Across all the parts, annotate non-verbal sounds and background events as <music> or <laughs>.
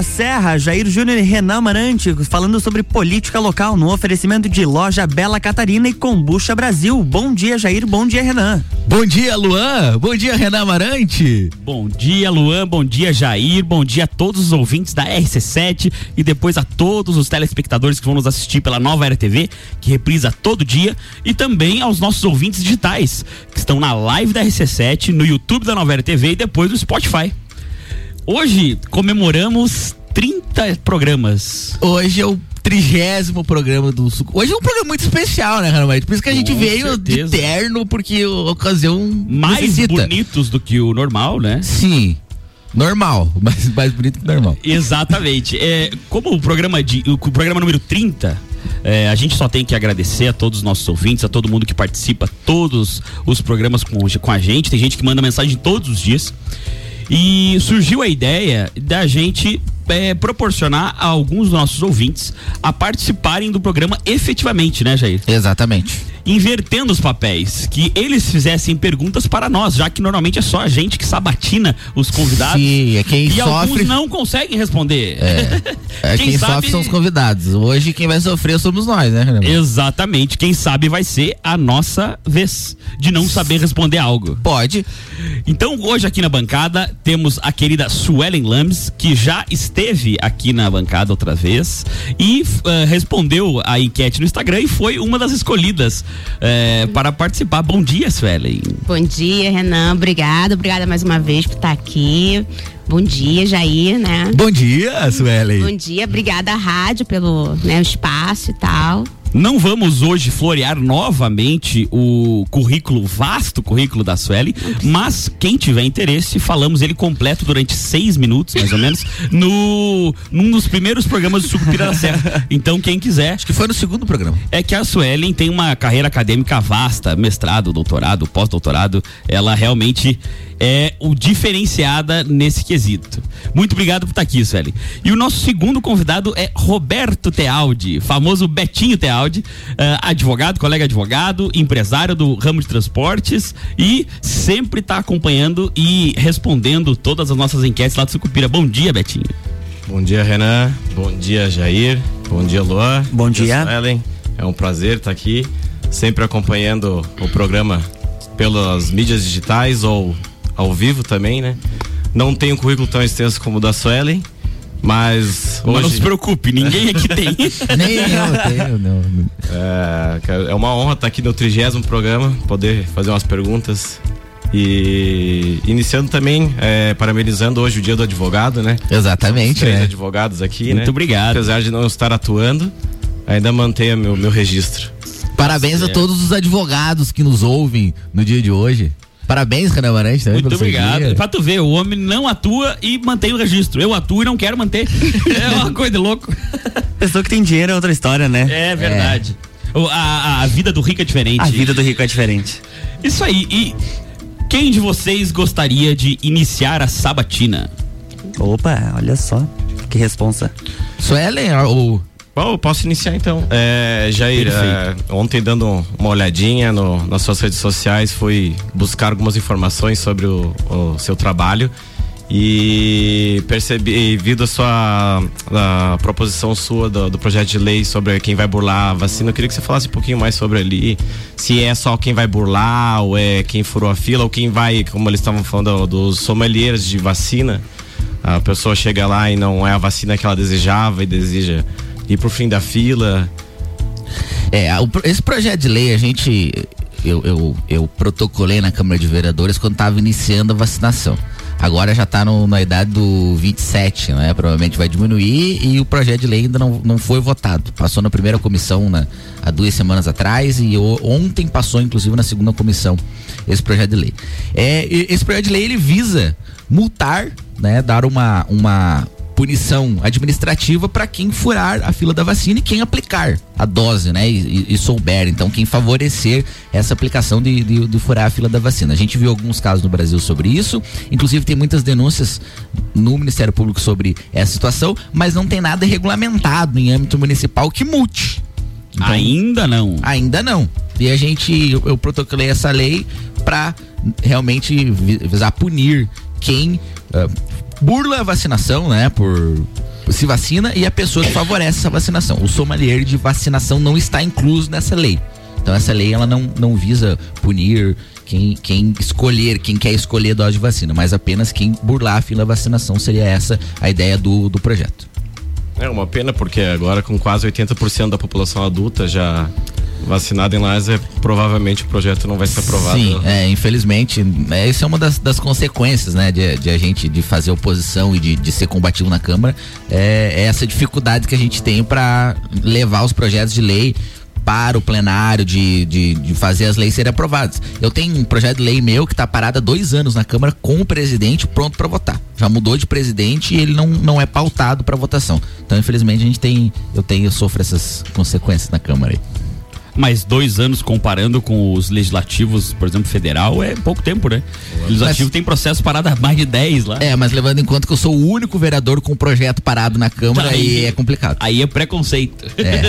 da Serra, Jair Júnior e Renan Marante, falando sobre política local no oferecimento de loja Bela Catarina e Combucha Brasil. Bom dia, Jair. Bom dia, Renan. Bom dia, Luan. Bom dia, Renan Marante. Bom dia, Luan. Bom dia, Jair. Bom dia a todos os ouvintes da RC7 e depois a todos os telespectadores que vão nos assistir pela nova RTV, que reprisa todo dia, e também aos nossos ouvintes digitais, que estão na live da RC7, no YouTube da Nova RTV e depois no Spotify. Hoje comemoramos 30 programas. Hoje é o trigésimo programa do Suco. Hoje é um programa muito especial, né, Ramon? Por isso que a gente Com veio certeza. de terno, porque a ocasião Mais necessita. bonitos do que o normal, né? Sim. Normal, <laughs> mas mais bonito que normal. Exatamente. É, como o programa de o programa número 30, é, a gente só tem que agradecer a todos os nossos ouvintes, a todo mundo que participa, todos os programas com, com a gente. Tem gente que manda mensagem todos os dias. E surgiu a ideia da gente é, proporcionar a alguns dos nossos ouvintes a participarem do programa efetivamente, né, Jair? Exatamente. Invertendo os papéis, que eles fizessem perguntas para nós, já que normalmente é só a gente que sabatina os convidados. Sim, é quem e sofre. alguns não conseguem responder. É, <laughs> quem, sofre são os convidados. Hoje quem vai sofrer somos nós, né, Renan? Exatamente. Quem sabe vai ser a nossa vez de não saber responder algo. Pode. Então, hoje aqui na bancada temos a querida Suelen Lambs, que já esteve aqui na bancada outra vez e eh, respondeu a enquete no Instagram e foi uma das escolhidas eh, para participar. Bom dia, Suelen. Bom dia, Renan. Obrigada. Obrigada mais uma vez por estar aqui. Bom dia, Jair, né? Bom dia, Suelen. Bom dia. Obrigada à rádio pelo né, o espaço e tal. Não vamos hoje florear novamente o currículo, vasto currículo da Sueli, mas quem tiver interesse, falamos ele completo durante seis minutos, mais ou menos, no num dos primeiros programas do Sucupira da Serra. Então, quem quiser, Acho que foi no segundo programa. é que a Suelen tem uma carreira acadêmica vasta, mestrado, doutorado, pós-doutorado. Ela realmente é o diferenciada nesse quesito. Muito obrigado por estar aqui, Suelen. E o nosso segundo convidado é Roberto Tealdi, famoso Betinho Tealdi, eh, advogado, colega advogado, empresário do ramo de transportes e sempre está acompanhando e respondendo todas as nossas enquetes lá do Sucupira. Bom dia, Betinho. Bom dia, Renan. Bom dia, Jair. Bom dia, Luan. Bom dia. Ellen. É um prazer estar aqui, sempre acompanhando o programa pelas mídias digitais ou ao vivo também, né? Não tenho um currículo tão extenso como o da Suelen, mas Mas não hoje se preocupe, ninguém aqui tem. <laughs> Nem eu tenho, não. é, cara, é uma honra estar aqui no trigésimo programa, poder fazer umas perguntas. E iniciando também, é, parabenizando hoje o dia do advogado, né? Exatamente, Três né? advogados aqui, Muito né? obrigado. Apesar de não estar atuando, ainda mantenha meu, meu registro. Parabéns a certo. todos os advogados que nos ouvem no dia de hoje. Parabéns, Renan Marante, também Muito obrigado. dia. Pra tu ver, o homem não atua e mantém o registro. Eu atuo e não quero manter. <laughs> É uma coisa de louco. Pessoa que tem dinheiro é outra história, né? É verdade. O- A, a- a vida do rico é diferente. A vida do rico é diferente. Isso aí. E quem de vocês gostaria de iniciar a sabatina? Opa, olha só. Que responsa. Suelen, ou Bom, posso iniciar então. É, Jair, é, ontem dando uma olhadinha no- nas suas redes sociais, fui buscar algumas informações sobre o, o seu trabalho e percebi, vi da sua da proposição sua do, do projeto de lei sobre quem vai burlar a vacina. Eu queria que você falasse um pouquinho mais sobre ali, se é só quem vai burlar, ou é quem furou a fila, ou quem vai, como eles estavam falando, dos sommeliers de vacina. A pessoa chega lá e não é a vacina que ela desejava e deseja ir pro fim da fila. É, esse projeto de lei a gente. Eu, eu, eu protocolei na Câmara de Vereadores quando estava iniciando a vacinação. Agora já está na idade do 27, né? Provavelmente vai diminuir e o projeto de lei ainda não, não foi votado. Passou na primeira comissão na, há duas semanas atrás e ontem passou, inclusive, na segunda comissão esse projeto de lei. É, esse projeto de lei ele visa multar, né? Dar uma, uma punição administrativa para quem furar a fila da vacina e quem aplicar a dose, né? E, e- souber, então, quem favorecer essa aplicação de, de, de furar a fila da vacina. A gente viu alguns casos no Brasil sobre isso, inclusive tem muitas denúncias no Ministério Público sobre essa situação, mas não tem nada regulamentado em âmbito municipal que multe. Então, Ainda não. Ainda não. E a gente, eu, eu protocolei essa lei para realmente vi- visar punir quem ah, burla a vacinação, né? Por se vacina e a pessoa favorece essa vacinação. O sommelier de vacinação não está incluso nessa lei. Então essa lei ela não, não visa punir quem, quem escolher, quem quer escolher dose de vacina, mas apenas quem burlar a fila vacinação seria essa a ideia do, do projeto. É uma pena porque agora com quase 80% da população adulta já vacinada em Lages, provavelmente o projeto não vai ser aprovado. Sim, é, infelizmente, é, isso é uma das, das consequências, né, de, de, a gente de fazer oposição e de, de ser combativo na Câmara, é, é essa dificuldade que a gente tem para levar os projetos de lei para o plenário de, de, de, fazer as leis serem aprovadas. Eu tenho um projeto de lei meu que está parado há dois anos na Câmara com o presidente pronto para votar. Já mudou de presidente e ele não, não é pautado para votação. Então, infelizmente, a gente tem, eu tenho, eu sofro essas consequências na Câmara aí. Mas dois anos comparando com os legislativos, por exemplo, federal, é pouco tempo, né? O legislativo mas, tem processo parado há mais de 10 lá. É, mas levando em conta que eu sou o único vereador com projeto parado na Câmara, aí, aí é complicado. Aí é preconceito. É.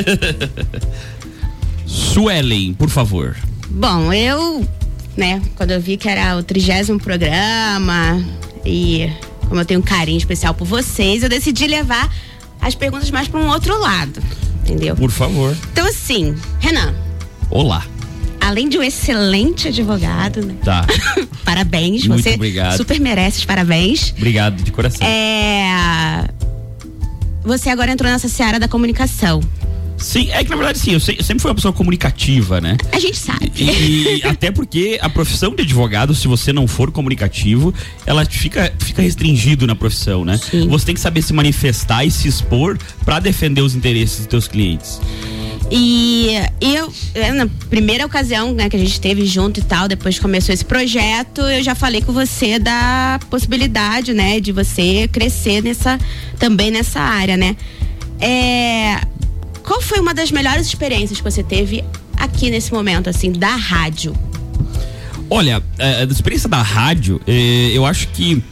<laughs> Suelen, por favor. Bom, eu, né, quando eu vi que era o trigésimo programa e como eu tenho um carinho especial por vocês, eu decidi levar as perguntas mais para um outro lado, entendeu? Por favor. Então assim, Renan. Olá. Além de um excelente advogado, né? Tá. <laughs> parabéns, Muito você obrigado. super merece os parabéns. Obrigado de coração. É você agora entrou nessa seara da comunicação. Sim, é que na verdade sim, eu, sempre fui uma pessoa comunicativa, né? A gente sabe. E, e <laughs> até porque a profissão de advogado, se você não for comunicativo, ela fica, fica restringido na profissão, né? Sim. Você tem que saber se manifestar e se expor para defender os interesses dos teus clientes. E eu, é, na primeira ocasião né, que a gente esteve junto e tal, depois que começou esse projeto, eu já falei com você da possibilidade, né, de você crescer nessa, também nessa área, né? É, qual foi uma das melhores experiências que você teve aqui nesse momento, assim, da rádio? Olha, a, experiência da rádio, eh, eu acho que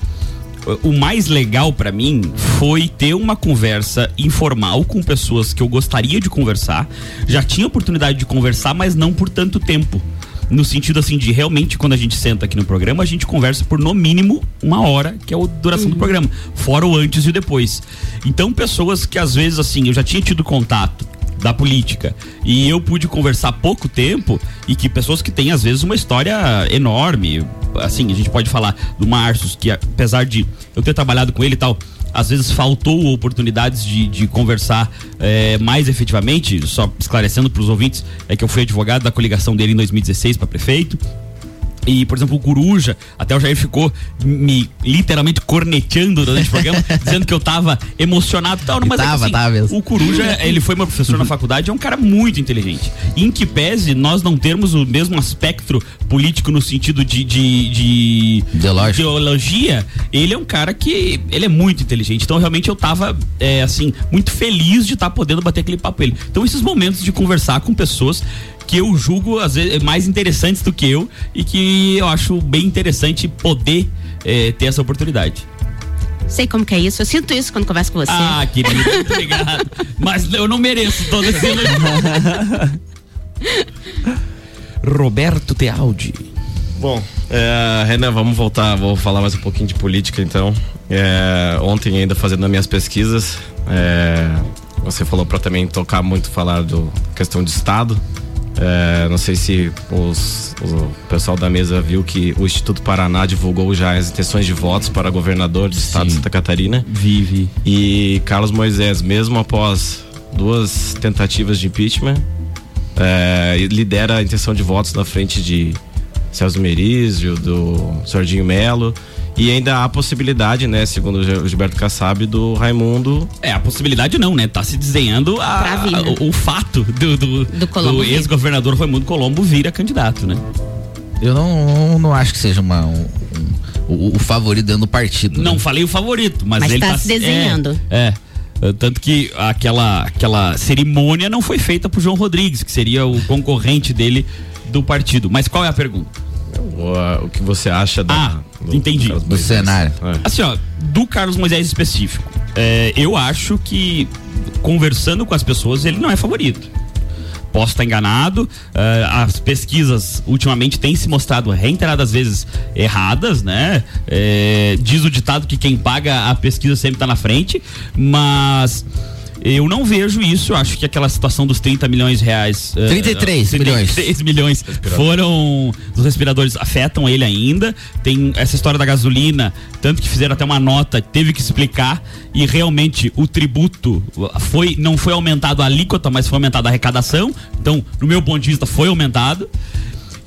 o mais legal para mim foi ter uma conversa informal com pessoas que eu gostaria de conversar. Já tinha oportunidade de conversar, mas não por tanto tempo. No sentido assim de realmente quando a gente senta aqui no programa, a gente conversa por no mínimo uma hora, que é a duração uhum. do programa, fora o antes e o depois. Então, pessoas que às vezes assim, eu já tinha tido contato da política. E eu pude conversar pouco tempo e que pessoas que têm, às vezes, uma história enorme. Assim, a gente pode falar do Marcius, que apesar de eu ter trabalhado com ele e tal, às vezes faltou oportunidades de, de conversar é, mais efetivamente, só esclarecendo para os ouvintes, é que eu fui advogado da coligação dele em 2016 para prefeito. E, por exemplo, o Coruja, até o Jair ficou me literalmente corneteando durante o programa, <laughs> dizendo que eu tava emocionado e tal. Mas tava, é assim, tava. O Coruja, ele foi meu professor na faculdade, é um cara muito inteligente. Em que pese nós não termos o mesmo espectro político no sentido de, de, de ideologia, ele é um cara que ele é muito inteligente. Então, realmente, eu tava, é, assim, muito feliz de estar tá podendo bater aquele papo ele. Então, esses momentos de conversar com pessoas que eu julgo às vezes mais interessantes do que eu e que eu acho bem interessante poder é, ter essa oportunidade. Sei como que é isso, eu sinto isso quando converso com você. Ah, querido, muito <laughs> obrigado. Mas eu não mereço todo esse <laughs> Roberto Tealdi. Bom, é, Renan, vamos voltar, vou falar mais um pouquinho de política então. É, ontem ainda fazendo as minhas pesquisas, é, você falou para também tocar muito falar do questão de Estado. É, não sei se os, o pessoal da mesa viu que o Instituto Paraná divulgou já as intenções de votos para governador do estado de Santa Catarina. Vive. E Carlos Moisés, mesmo após duas tentativas de impeachment, é, lidera a intenção de votos na frente de Celso Merizio, do Sardinho Melo e ainda há a possibilidade, né, segundo o Gilberto Kassab, do Raimundo. É, a possibilidade não, né? Tá se desenhando a, a, o, o, fato do, do, do, do ex-governador Raimundo Colombo vir a candidato, né? Eu não, não acho que seja uma, um, um, o, favorito dentro do partido. Não né? falei o favorito, mas, mas ele tá, tá se desenhando. é. é. Tanto que aquela, aquela cerimônia não foi feita por João Rodrigues, que seria o concorrente dele do partido. Mas qual é a pergunta? O, o que você acha da, ah, do, entendi. do, do cenário? É. Assim, ó, do Carlos Moisés específico, é, eu acho que conversando com as pessoas ele não é favorito. posso estar enganado. Uh, as pesquisas ultimamente têm se mostrado reiteradas vezes erradas, né? É, diz o ditado que quem paga a pesquisa sempre está na frente, mas eu não vejo isso, acho que aquela situação dos 30 milhões de reais. 33 uh, milhões. 33 <laughs> milhões foram. Os respiradores afetam ele ainda. Tem essa história da gasolina, tanto que fizeram até uma nota, teve que explicar. E realmente o tributo foi não foi aumentado a alíquota, mas foi aumentada a arrecadação. Então, no meu ponto de vista, foi aumentado.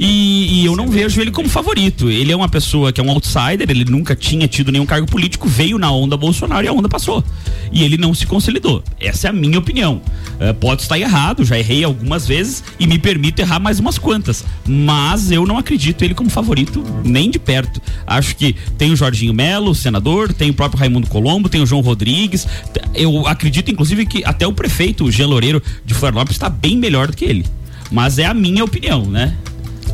E, e, eu não vejo ele como favorito. Ele é uma pessoa que é um outsider, ele nunca tinha tido nenhum cargo político, veio na onda Bolsonaro e a onda passou. E ele não se consolidou. Essa é a minha opinião. Uh, pode estar errado, já errei algumas vezes e me permito errar mais umas quantas. Mas eu não acredito ele como favorito nem de perto. Acho que tem o Jorginho Melo, senador, tem o próprio Raimundo Colombo, tem o João Rodrigues. Eu acredito, inclusive, que até o prefeito, o Jean Loureiro de Florianópolis, está bem melhor do que ele. Mas é a minha opinião, né?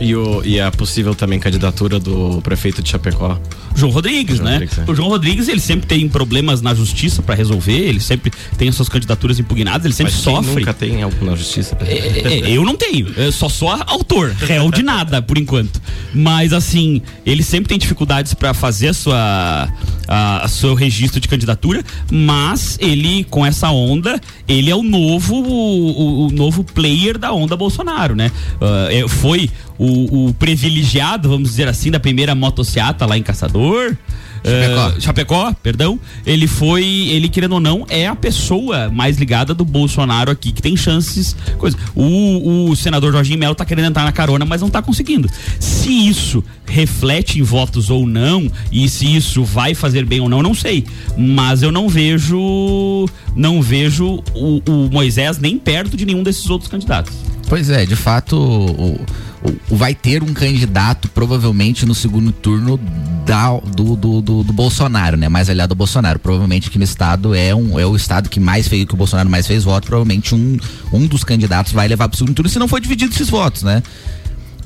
E, o, e a possível também candidatura do prefeito de Chapecó. João Rodrigues, João né? Rodrigues, é. O João Rodrigues, ele sempre tem problemas na justiça para resolver, ele sempre tem as suas candidaturas impugnadas, ele sempre Mas sofre. nunca tem algo na justiça. É, é, é, eu não tenho, eu só sou autor, réu de nada, por enquanto. Mas assim, ele sempre tem dificuldades para fazer a sua a, seu registro de candidatura, mas ele com essa onda, ele é o novo o, o novo player da onda Bolsonaro, né? Uh, foi o, o, privilegiado, vamos dizer assim, da primeira motociata lá em Caçador. Chapecó. Uh, Chapecó, perdão. Ele foi, ele querendo ou não, é a pessoa mais ligada do Bolsonaro aqui, que tem chances. Coisa. O, o senador Jorginho Melo tá querendo entrar na carona, mas não tá conseguindo. Se isso reflete em votos ou não, e se isso vai fazer bem ou não, não sei. Mas eu não vejo. Não vejo o, o Moisés nem perto de nenhum desses outros candidatos. Pois é, de fato. O vai ter um candidato provavelmente no segundo turno da, do, do, do, do, Bolsonaro, né? Mais aliado do Bolsonaro. Provavelmente aqui no estado é, um, é o estado que mais fez, que o Bolsonaro mais fez voto. Provavelmente um, um dos candidatos vai levar para o segundo turno se não for dividido esses votos, né?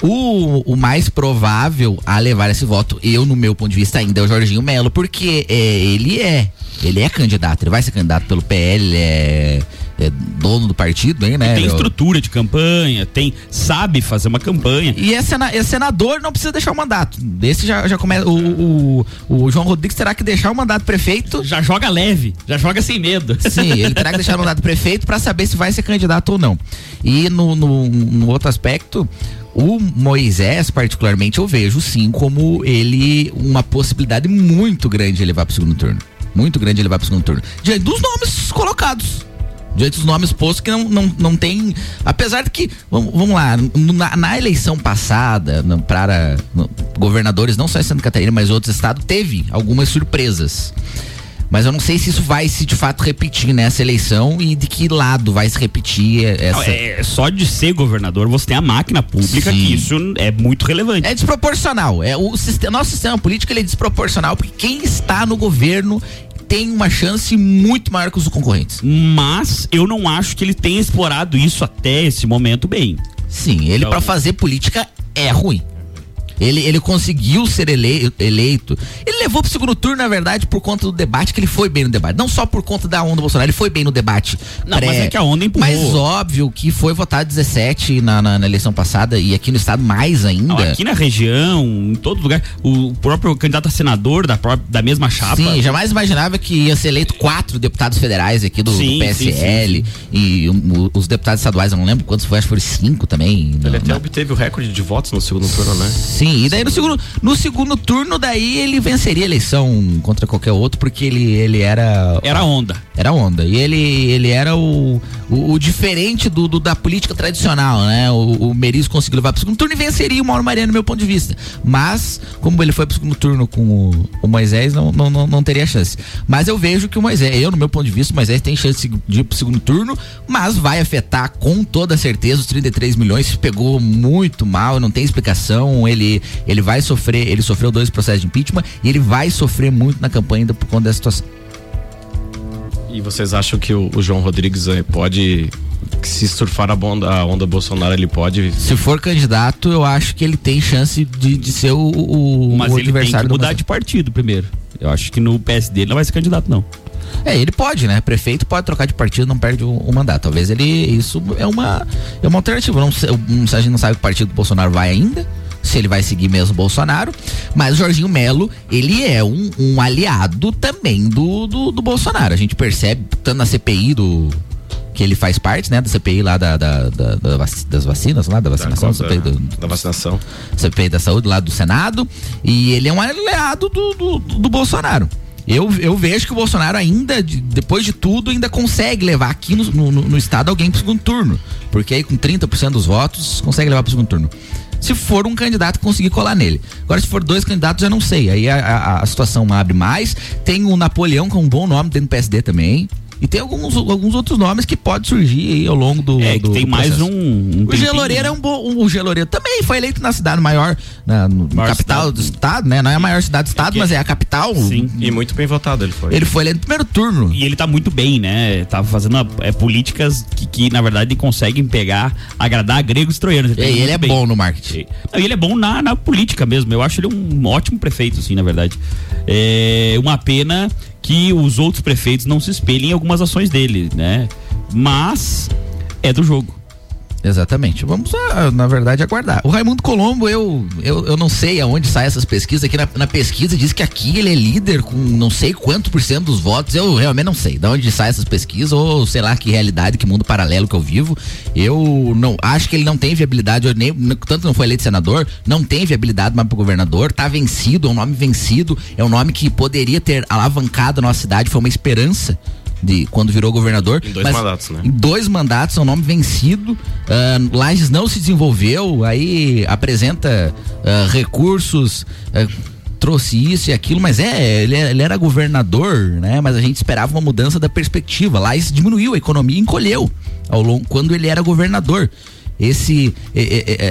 O, o, mais provável a levar esse voto, eu, no meu ponto de vista, ainda é o Jorginho Melo, porque é, ele é. Ele é candidato, ele vai ser candidato pelo PL, é é dono do partido, hein, né? E tem estrutura de campanha, tem sabe fazer uma campanha. E é, sena, é senador, não precisa deixar o mandato. Desse já, já começa. O, o, o, João Rodrigues terá que deixar o mandato prefeito. Já joga leve, já joga sem medo. Sim, <laughs> ele terá que deixar o mandato prefeito para saber se vai ser candidato ou não. E no, no, no outro aspecto, o Moisés, particularmente, eu vejo sim como ele uma possibilidade muito grande de levar para o segundo turno. Muito grande de levar para o segundo turno. Diante dos nomes colocados diante dos nomes postos que não, não, não tem. Apesar de que, vamos, vamos lá, na, na, eleição passada, para governadores, não só em Santa Catarina, mas outros estados, teve algumas surpresas. Mas eu não sei se isso vai se de fato repetir nessa eleição e de que lado vai se repetir essa. Não, é, só de ser governador você tem a máquina pública Sim. que isso é muito relevante. É desproporcional. É o sistema, nosso sistema político ele é desproporcional porque quem está no governo tem uma chance muito maior que os concorrentes. Mas eu não acho que ele tenha explorado isso até esse momento bem. Sim, ele então... para fazer política é ruim. Ele, ele conseguiu ser ele, eleito. Ele levou pro segundo turno, na verdade, por conta do debate, que ele foi bem no debate. Não só por conta da onda Bolsonaro, ele foi bem no debate. Não, pré, mas é que a onda empurrou. Mas óbvio que foi votado 17 na, na, na, eleição passada e aqui no estado mais ainda. Não, aqui na região, em todo lugar. O próprio candidato a senador da, própria, da mesma chapa. Sim, jamais imaginava que ia ser eleito quatro deputados federais aqui do, sim, do PSL. Sim, sim, e um, os deputados estaduais, eu não lembro quantos foi, acho que foram cinco também. Ele até obteve o recorde de votos no segundo turno, né? Sim, e daí no segundo, no segundo turno, daí ele venceria a eleição contra qualquer outro, porque ele, ele era. Era onda. Era onda. E ele, ele era o, o, o diferente do, do, da política tradicional, né? O, o Meris conseguiu levar pro segundo turno e venceria o Mauro Mariano, no meu ponto de vista. Mas, como ele foi pro segundo turno com o, o Moisés, não, não, não, não, teria chance. Mas eu vejo que o Moisés, eu, no meu ponto de vista, o Moisés tem chance de ir pro segundo turno, mas vai afetar com toda certeza os 33 milhões. Pegou muito mal, não tem explicação. Ele, ele vai sofrer, ele sofreu dois processos de impeachment e ele vai sofrer muito na campanha ainda por conta dessa situação. E vocês acham que o, o João Rodrigues eh, pode se surfar a onda, a onda Bolsonaro, ele pode. Se for candidato, eu acho que ele tem chance de, de ser o, o, Mas o ele adversário. Tem que mudar de partido primeiro. Eu acho que no PSD ele não vai ser candidato, não. É, ele pode, né? Prefeito pode trocar de partido, não perde o, o mandato. Talvez ele. Isso é uma, é uma alternativa. Não, a gente não sabe que o partido do Bolsonaro vai ainda. Se ele vai seguir mesmo o Bolsonaro, mas o Jorginho Melo, ele é um, um aliado também do, do, do Bolsonaro. A gente percebe, tanto na CPI do. Que ele faz parte, né? Da CPI lá da, da- da- da vac- das vacinas, lá da vacinação, da, CPI do, da vacinação. CPI da Saúde lá do Senado e ele é um aliado do, do, do Bolsonaro. Eu, eu vejo que o Bolsonaro ainda, de- depois de tudo, ainda consegue levar aqui no, no, no estado alguém pro segundo turno. Porque aí com 30% dos votos, consegue levar pro segundo turno. Se for um candidato conseguir colar nele. Agora, se for dois candidatos, eu não sei. Aí a, a- a situação abre mais. Tem o Napoleão, com um bom nome dentro do PSD também. E tem alguns, alguns outros nomes que pode surgir aí ao longo do. É, que do- tem do mais um. um O Geloreiro é um bom. O Geloreiro também foi eleito na cidade maior, na no Maior capital cidade. do estado, né? Não é a maior cidade do estado, que- mas é a capital. Sim. E muito bem votado ele foi. Ele foi eleito no primeiro turno. E ele tá muito bem, né? Tá fazendo é, políticas que, que, na verdade, conseguem pegar, agradar gregos e troianos. E tá ele é bem. bom no marketing. Não, e ele é bom na, na política mesmo. Eu acho ele um ótimo prefeito, assim, na verdade. É uma pena que os outros prefeitos não se espelhem em algumas ações dele, né? Mas é do jogo. Exatamente. Vamos, ah, na verdade, aguardar. O Raimundo Colombo, eu, eu, eu não sei aonde saem essas pesquisas. Aqui na, na pesquisa diz que aqui ele é líder com não sei quanto por cento dos votos. Eu realmente não sei de onde saem essas pesquisas ou sei lá que realidade, que mundo paralelo que eu vivo. Eu não acho que ele não tem viabilidade, eu nem, tanto não foi eleito senador, não tem viabilidade mais pro governador. Tá vencido, é um nome vencido, é um nome que poderia ter alavancado a nossa cidade, foi uma esperança. De quando virou governador. Em dois mas- mandatos, né? em dois mandatos, é um nome vencido. ah, Lages não se desenvolveu, aí apresenta ah, recursos. ah, trouxe isso e aquilo, mas é ele, é- ele era governador, né? Mas a gente esperava uma mudança da perspectiva. Lages diminuiu, a economia encolheu ao longo quando ele era governador. Esse,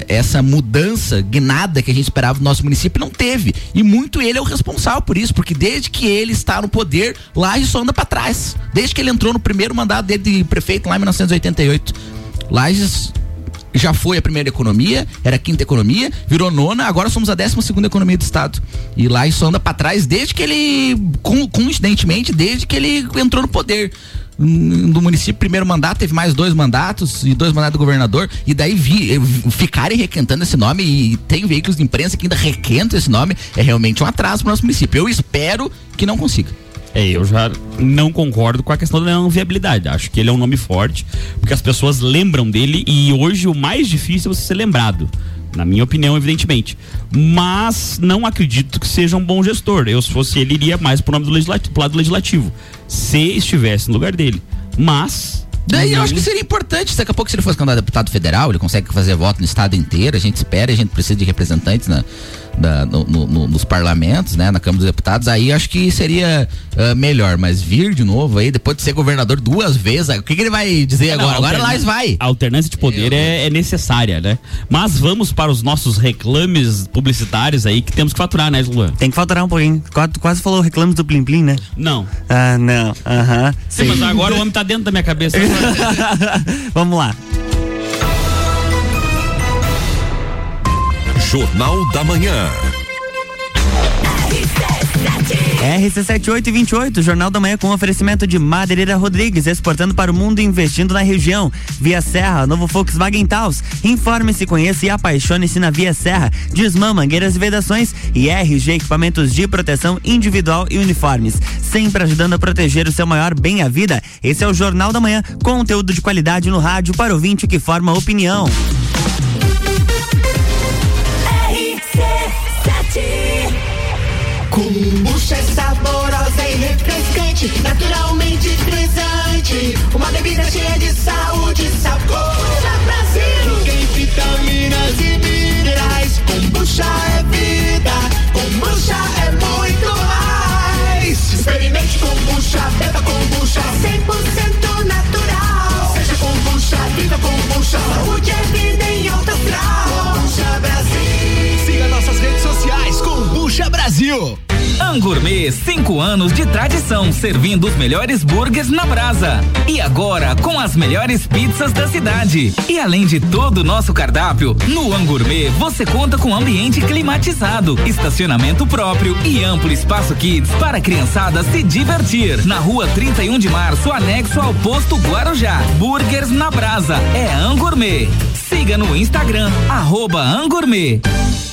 essa mudança guinada que a gente esperava do nosso município não teve. E muito ele é o responsável por isso, porque desde que ele está no poder, Lages só anda para trás. Desde que ele entrou no primeiro mandato dele de prefeito lá em 1988. Lages já foi a primeira economia, era a quinta economia, virou nona, agora somos a décima segunda economia do estado. E lá isso anda pra trás desde que ele, coincidentemente, desde que ele entrou no poder. Do município, primeiro mandato, teve mais dois mandatos e dois mandatos do governador, e daí vi, eh, ficarem requentando esse nome, e tem veículos de imprensa que ainda requentam esse nome, é realmente um atraso pro nosso município. Eu espero que não consiga. É, eu já não concordo com a questão da não viabilidade. Acho que ele é um nome forte, porque as pessoas lembram dele e hoje o mais difícil é você ser lembrado. Na minha opinião, evidentemente. Mas não acredito que seja um bom gestor. Eu, se fosse ele, iria mais pro nome do legislativo, pro lado do legislativo. Se estivesse no lugar dele. Mas. Daí eu não- acho que seria importante, daqui a pouco se ele fosse candidato a deputado federal, ele consegue fazer voto no estado inteiro, a gente espera, a gente precisa de representantes na, da- no- no- no- nos parlamentos, né, na Câmara dos Deputados, aí acho que seria ah, melhor, mas vir de novo aí, depois de ser governador duas vezes, o que, que ele vai dizer Não, agora? Agora Lais vai. A alternância de poder Eu- é, é necessária, né? Mas vamos para os nossos reclames publicitários aí que temos que faturar, né, Luan? Tem que faturar um pouquinho. Quase, quase falou reclamos do Plim Plim, né? Não. Ah, não. Aham. Sim, mas agora o homem tá dentro da minha cabeça. <laughs> Vamos lá. Jornal da Manhã. RC7828, Jornal da Manhã com oferecimento de Madeireira Rodrigues, exportando para o mundo e investindo na região. Via Serra, novo Volkswagen Taos. Informe-se, conheça e apaixone-se na Via Serra. Desmã, mangueiras e vedações e RG Equipamentos de Proteção Individual e Uniformes. Sempre ajudando a proteger o seu maior bem a vida. Esse é o Jornal da Manhã, conteúdo de qualidade no rádio para ouvinte que forma opinião. Kombucha é saborosa e refrescante, naturalmente frisante. Uma bebida cheia de saúde e sabor. Kombucha Brasil. Tem vitaminas e minerais. Kombucha é vida. Kombucha é muito mais. Experimente kombucha, beba kombucha. 100% natural. Seja kombucha, viva kombucha. Saúde é vida em alta astral. Kombucha Brasil. Siga nossas redes sociais com Bucha Angourmet, cinco anos de tradição, servindo os melhores burgers na brasa. E agora, com as melhores pizzas da cidade. E além de todo o nosso cardápio, no Angourmet você conta com ambiente climatizado, estacionamento próprio e amplo espaço kids para a criançada se divertir. Na rua 31 de março, anexo ao posto Guarujá. Burgers na brasa. É Angourmet. Siga no Instagram, arroba Angourmet.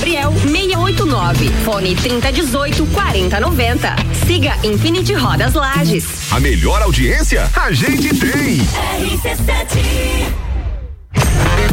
Gabriel 689. Fone 3018 4090. Siga Infinity Rodas Lages. A melhor audiência a gente tem.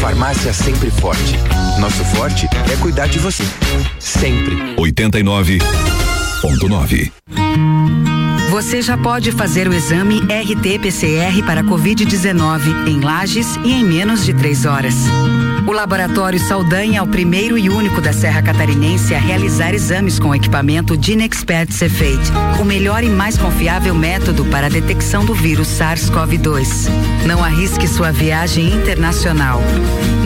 Farmácia Sempre Forte. Nosso forte é cuidar de você. Sempre. 89.9. Você já pode fazer o exame RT-PCR para Covid-19 em Lages e em menos de três horas. O Laboratório Saldanha é o primeiro e único da Serra Catarinense a realizar exames com equipamento Dinexpert Cefate, o melhor e mais confiável método para a detecção do vírus SARS-CoV-2. Não arrisque sua viagem internacional.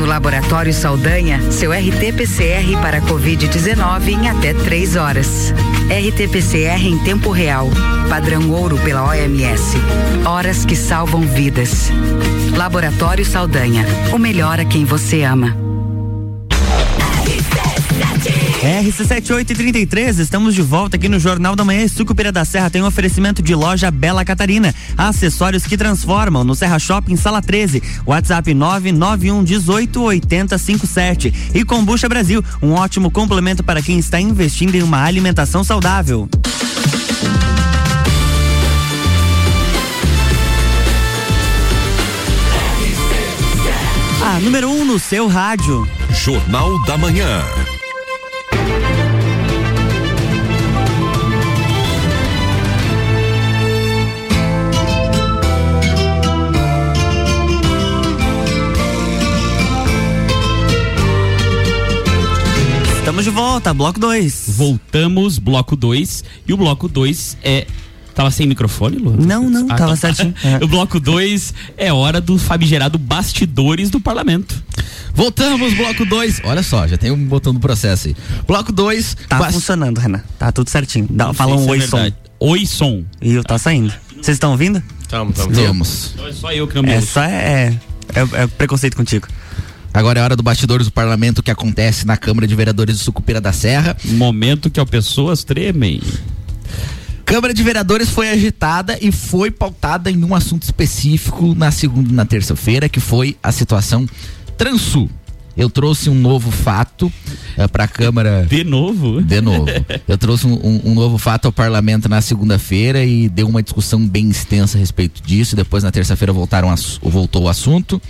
No Laboratório Saldanha, seu RT-PCR para Covid-19 em até três horas. RT-PCR em tempo real. Padrão ouro pela OMS. Horas que salvam vidas. Laboratório Saldanha. O melhor a quem você ama. RC7833, estamos de volta aqui no Jornal da Manhã. Sucupira da Serra tem um oferecimento de loja Bela Catarina. Acessórios que transformam no Serra Shopping, sala 13. WhatsApp 991 18 80 57. E Combucha Brasil, um ótimo complemento para quem está investindo em uma alimentação saudável. A número 1 um no seu rádio. Jornal da Manhã. Estamos de volta, bloco 2. Voltamos, bloco 2. E o bloco 2 é. Tava sem microfone, Lu? Não, não, Ah, tava então tá. certinho. <laughs> É. O bloco 2 é hora do famigerado bastidores do parlamento. Voltamos, bloco 2. Olha só, já tem um botão do processo aí. Bloco 2. Tá funcionando, Renan. Tá tudo certinho. Dá, fala um é oi som. verdade. Oi som. E eu tá saindo. Vocês estão ouvindo? Tamo, tamo. Temos. Então é só eu que não me É só é, é, é preconceito contigo. Agora é hora do bastidores do parlamento que acontece na Câmara de Vereadores de Sucupira da Serra. Momento que as pessoas tremem. Câmara de Vereadores foi agitada e foi pautada em um assunto específico na segunda e na terça-feira, que foi a situação Transul. eu trouxe um novo fato uh, para a Câmara. De novo? De novo. Eu trouxe um, um, um novo fato ao Parlamento na segunda-feira e deu uma discussão bem extensa a respeito disso. Depois, na terça-feira, voltaram voltou o assunto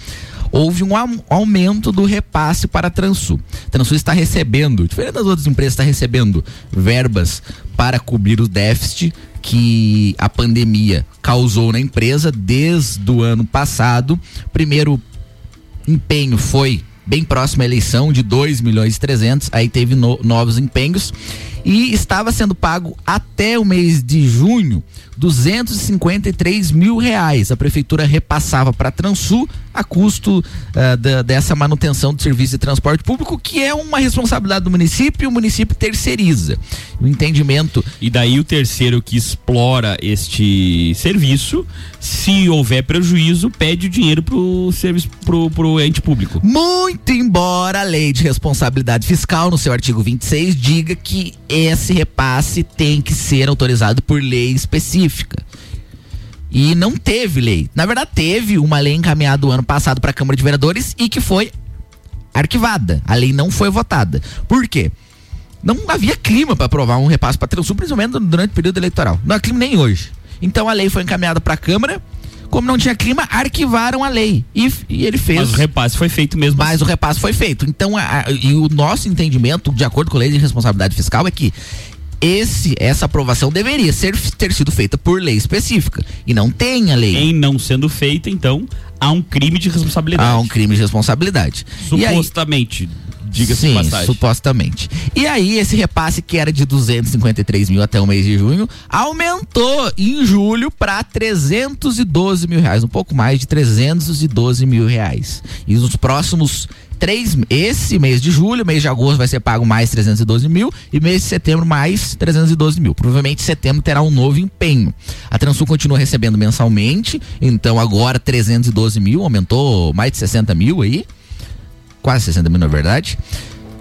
houve um aumento do repasse para a Transul. Transul está recebendo, diferente das outras empresas, está recebendo verbas para cobrir o déficit que a pandemia causou na empresa desde o ano passado. Primeiro empenho foi bem próximo à eleição de 2 milhões e 300, aí teve no, novos empenhos e estava sendo pago até o mês de junho 253 mil reais. A prefeitura repassava para a Transul a custo uh, da, dessa manutenção do serviço de transporte público, que é uma responsabilidade do município e o município terceiriza. O entendimento. E daí o terceiro que explora este serviço, se houver prejuízo, pede o dinheiro pro serviço pro, pro ente público. Muito embora a lei de responsabilidade fiscal, no seu artigo 26, diga que esse repasse tem que ser autorizado por lei específica. E não teve lei. Na verdade, teve uma lei encaminhada o ano passado para a Câmara de Vereadores e que foi arquivada. A lei não foi votada. Por quê? Não havia clima para aprovar um repasse para Transul, principalmente durante o período eleitoral. Não há clima nem hoje. Então a lei foi encaminhada para a Câmara. Como não tinha clima, arquivaram a lei. E, e, ele fez. Mas o repasse foi feito mesmo. Mas assim. o repasse foi feito. Então, a, a, e o nosso entendimento, de acordo com a lei de responsabilidade fiscal, é que esse, essa aprovação deveria ser, ter sido feita por lei específica. E não tem a lei. Em não sendo feita, então, há um crime de responsabilidade. Há um crime de responsabilidade. Supostamente. Diga-se Sim, supostamente. E aí, esse repasse que era de 253 mil até o mês de junho, aumentou em julho para 312 mil reais, um pouco mais de 312 mil reais. E nos próximos três, esse mês de julho, mês de agosto vai ser pago mais 312 mil e mês de setembro mais 312 mil. Provavelmente setembro terá um novo empenho. A Transul continua recebendo mensalmente, então agora 312 mil, aumentou mais de 60 mil aí. Quase 60 mil na verdade.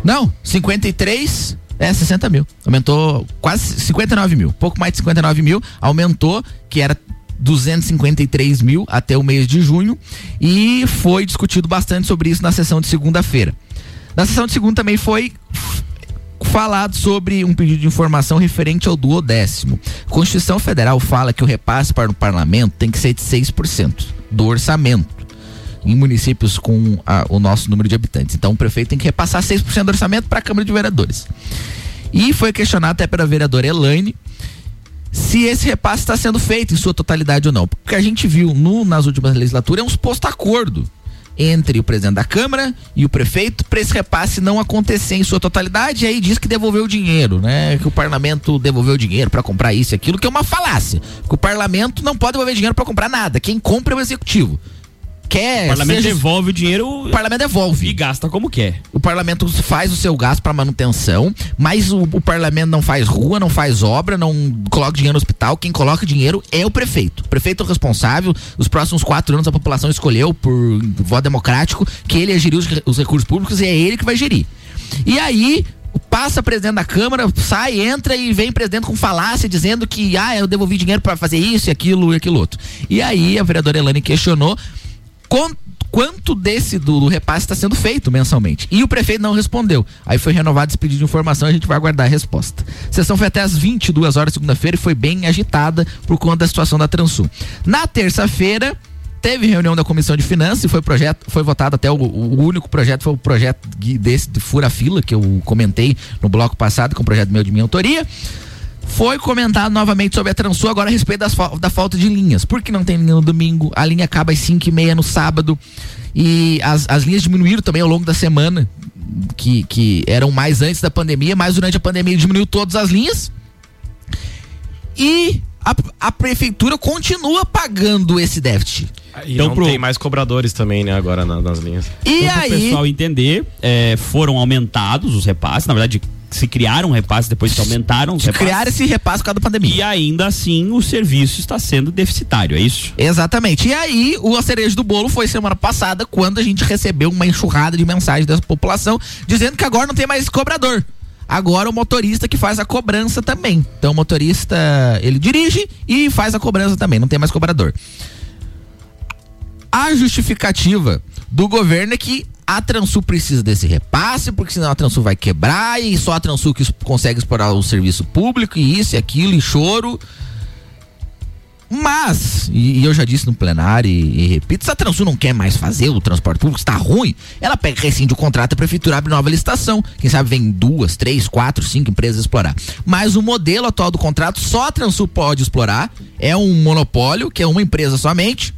Não, 53 é, 60 mil. Aumentou quase 59 mil. Pouco mais de 59 mil. Aumentou, que era 253 mil até o mês de junho e foi discutido bastante sobre isso na sessão de segunda-feira. Na sessão de segunda também foi falado sobre um pedido de informação referente ao duodécimo. A Constituição Federal fala que o repasse para o parlamento tem que ser de 6% do orçamento em municípios com a, o nosso número de habitantes. Então o prefeito tem que repassar 6% do orçamento para a Câmara de Vereadores. E foi questionado até pela vereadora Elaine se esse repasse está sendo feito em sua totalidade ou não. Porque a gente viu no, nas últimas legislaturas é um suposto acordo entre o presidente da Câmara e o prefeito para esse repasse não acontecer em sua totalidade. E aí diz que devolveu o dinheiro, né? Que o parlamento devolveu o dinheiro para comprar isso e aquilo, que é uma falácia. Que o parlamento não pode devolver dinheiro para comprar nada. Quem compra é o executivo quer. O parlamento seja, devolve o dinheiro. O parlamento devolve. E gasta como quer. O parlamento faz o seu gasto para manutenção, mas o, o, parlamento não faz rua, não faz obra, não coloca dinheiro no hospital. Quem coloca dinheiro é o prefeito. O prefeito é o responsável. Os próximos quatro anos a população escolheu por voto democrático que ele ia gerir os, os recursos públicos e é ele que vai gerir. E aí, passa presidente da Câmara, sai, entra e vem presidente com falácia dizendo que ah, eu devolvi dinheiro para fazer isso e aquilo e aquilo outro. E aí a vereadora Elane questionou quanto desse do, do repasse está sendo feito mensalmente. E o prefeito não respondeu. Aí foi renovado esse pedido de informação, a gente vai aguardar a resposta. A sessão foi até às 22 horas segunda-feira e foi bem agitada por conta da situação da Transul. Na terça-feira, teve reunião da comissão de finanças e foi projeto, foi votado até o, o, único projeto foi o projeto desse de fura fila que eu comentei no bloco passado, com é um projeto meu de minha autoria. Foi comentado novamente sobre a Transul agora a respeito das, da falta de linhas. Por que não tem linha no domingo? A linha acaba às 5 e meia no sábado. E as, as linhas diminuíram também ao longo da semana, que, que eram mais antes da pandemia, mas durante a pandemia diminuiu todas as linhas. E a, a prefeitura continua pagando esse déficit. E então, não pro... tem mais cobradores também, né, agora na, nas linhas. E então, aí? o pessoal entender, é, foram aumentados os repasses, na verdade se criaram repasses depois que aumentaram repasses. Criaram esse repasse por causa da pandemia. E ainda assim o serviço está sendo deficitário, é isso? Exatamente. E aí o cereja do bolo foi semana passada quando a gente recebeu uma enxurrada de mensagens dessa população dizendo que agora não tem mais cobrador. Agora o motorista que faz a cobrança também. Então o motorista, ele dirige e faz a cobrança também, não tem mais cobrador. A justificativa do governo é que a Transul precisa desse repasse, porque senão a Transul vai quebrar e só a Transul que consegue explorar o serviço público e isso e aquilo e choro. Mas, e, e eu já disse no plenário e, e repito, se a Transul não quer mais fazer o transporte público, está ruim, ela pega, rescinde o contrato, a prefeitura abre nova licitação. Quem sabe vem duas, três, quatro, cinco empresas explorar. Mas o modelo atual do contrato, só a Transul pode explorar, é um monopólio, que é uma empresa somente.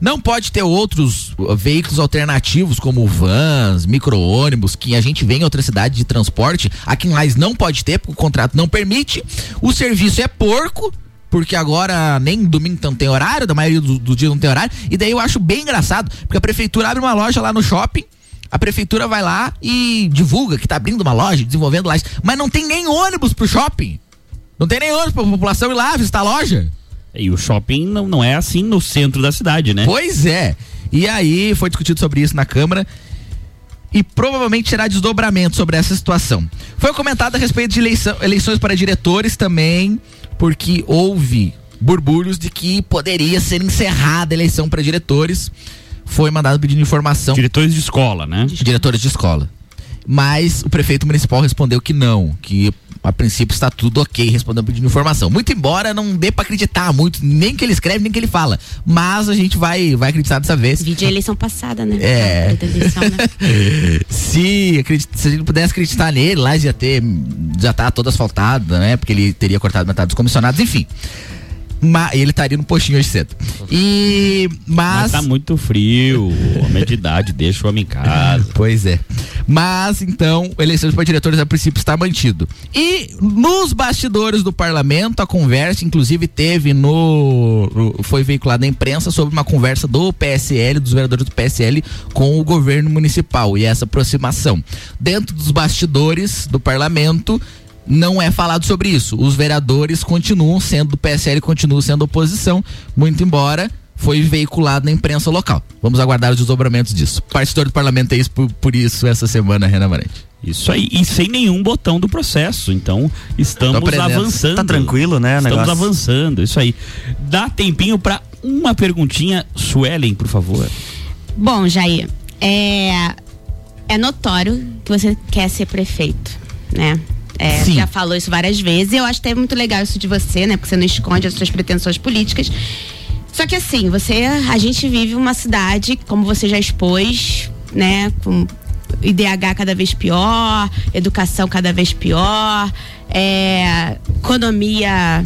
Não pode ter outros uh, veículos alternativos como vans, micro-ônibus, que a gente vê em outra cidade de transporte. Aqui em Lais não pode ter, porque o contrato não permite. O serviço é porco, porque agora nem domingo não tem horário, da maioria do, do dia não tem horário. E daí eu acho bem engraçado, porque a prefeitura abre uma loja lá no shopping. A prefeitura vai lá e divulga que tá abrindo uma loja, desenvolvendo lá, mas não tem nem ônibus pro shopping. Não tem nem ônibus pra população ir lá visitar a loja. E o shopping não, não é assim no centro da cidade, né? Pois é. E aí foi discutido sobre isso na Câmara e provavelmente terá desdobramento sobre essa situação. Foi comentado a respeito de eleição- eleições para diretores também, porque houve burbulhos de que poderia ser encerrada a eleição para diretores. Foi mandado pedindo informação. Diretores de escola, né? Diretores de escola. Mas o prefeito municipal respondeu que não, que a princípio está tudo ok, respondendo pedindo informação. Muito embora não dê para acreditar muito, nem que ele escreve, nem que ele fala. Mas a gente vai, vai acreditar dessa vez. Vídeo a eleição passada, né? É. Eleição, né? <laughs> se, se a gente pudesse acreditar nele, lá já ter. Já tá todo asfaltado, né? Porque ele teria cortado metade dos comissionados, enfim. Ele estaria no postinho hoje cedo. E. Mas. Mas tá muito frio, homem de idade, deixa o homem em casa. Pois é. Mas, então, eleições para diretores a princípio está mantido. E nos bastidores do parlamento, a conversa, inclusive, teve no. no- Foi veiculada na imprensa sobre uma conversa do PSL, dos vereadores do PSL, com o governo municipal e essa aproximação. Dentro dos bastidores do parlamento. Não é falado sobre isso. Os vereadores continuam sendo do PSL, continuam sendo oposição, muito embora foi veiculado na imprensa local. Vamos aguardar os desdobramentos disso. Partidor do parlamento é isso por, por isso essa semana, Renan Marante. Isso aí, e sem nenhum botão do processo. Então, estamos avançando. Tá tranquilo, né, Estamos negócio? avançando, isso aí. Dá tempinho pra uma perguntinha, Suelen, por favor. Bom, Jair, é, é notório que você quer ser prefeito, né? É, já falou isso várias vezes. Eu acho até muito legal isso de você, né? Porque você não esconde as suas pretensões políticas. Só que assim, você, a gente vive uma cidade, como você já expôs, né? Com IDH cada vez pior, educação cada vez pior, é, economia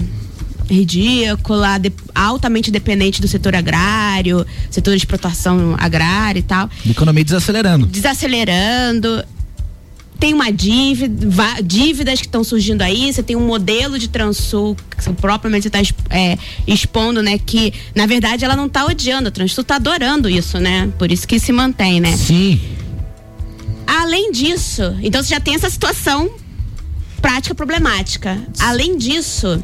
ridícula, de- altamente dependente do setor agrário, setor de explotação agrária e tal Economia desacelerando. desacelerando. Tem uma dívida, dívidas que estão surgindo aí. Você tem um modelo de Transul, que você propriamente está expondo, né? Que, na verdade, ela não está odiando. A Transul está adorando isso, né? Por isso que se mantém, né? Sim. Além disso, então você já tem essa situação prática problemática. Além disso,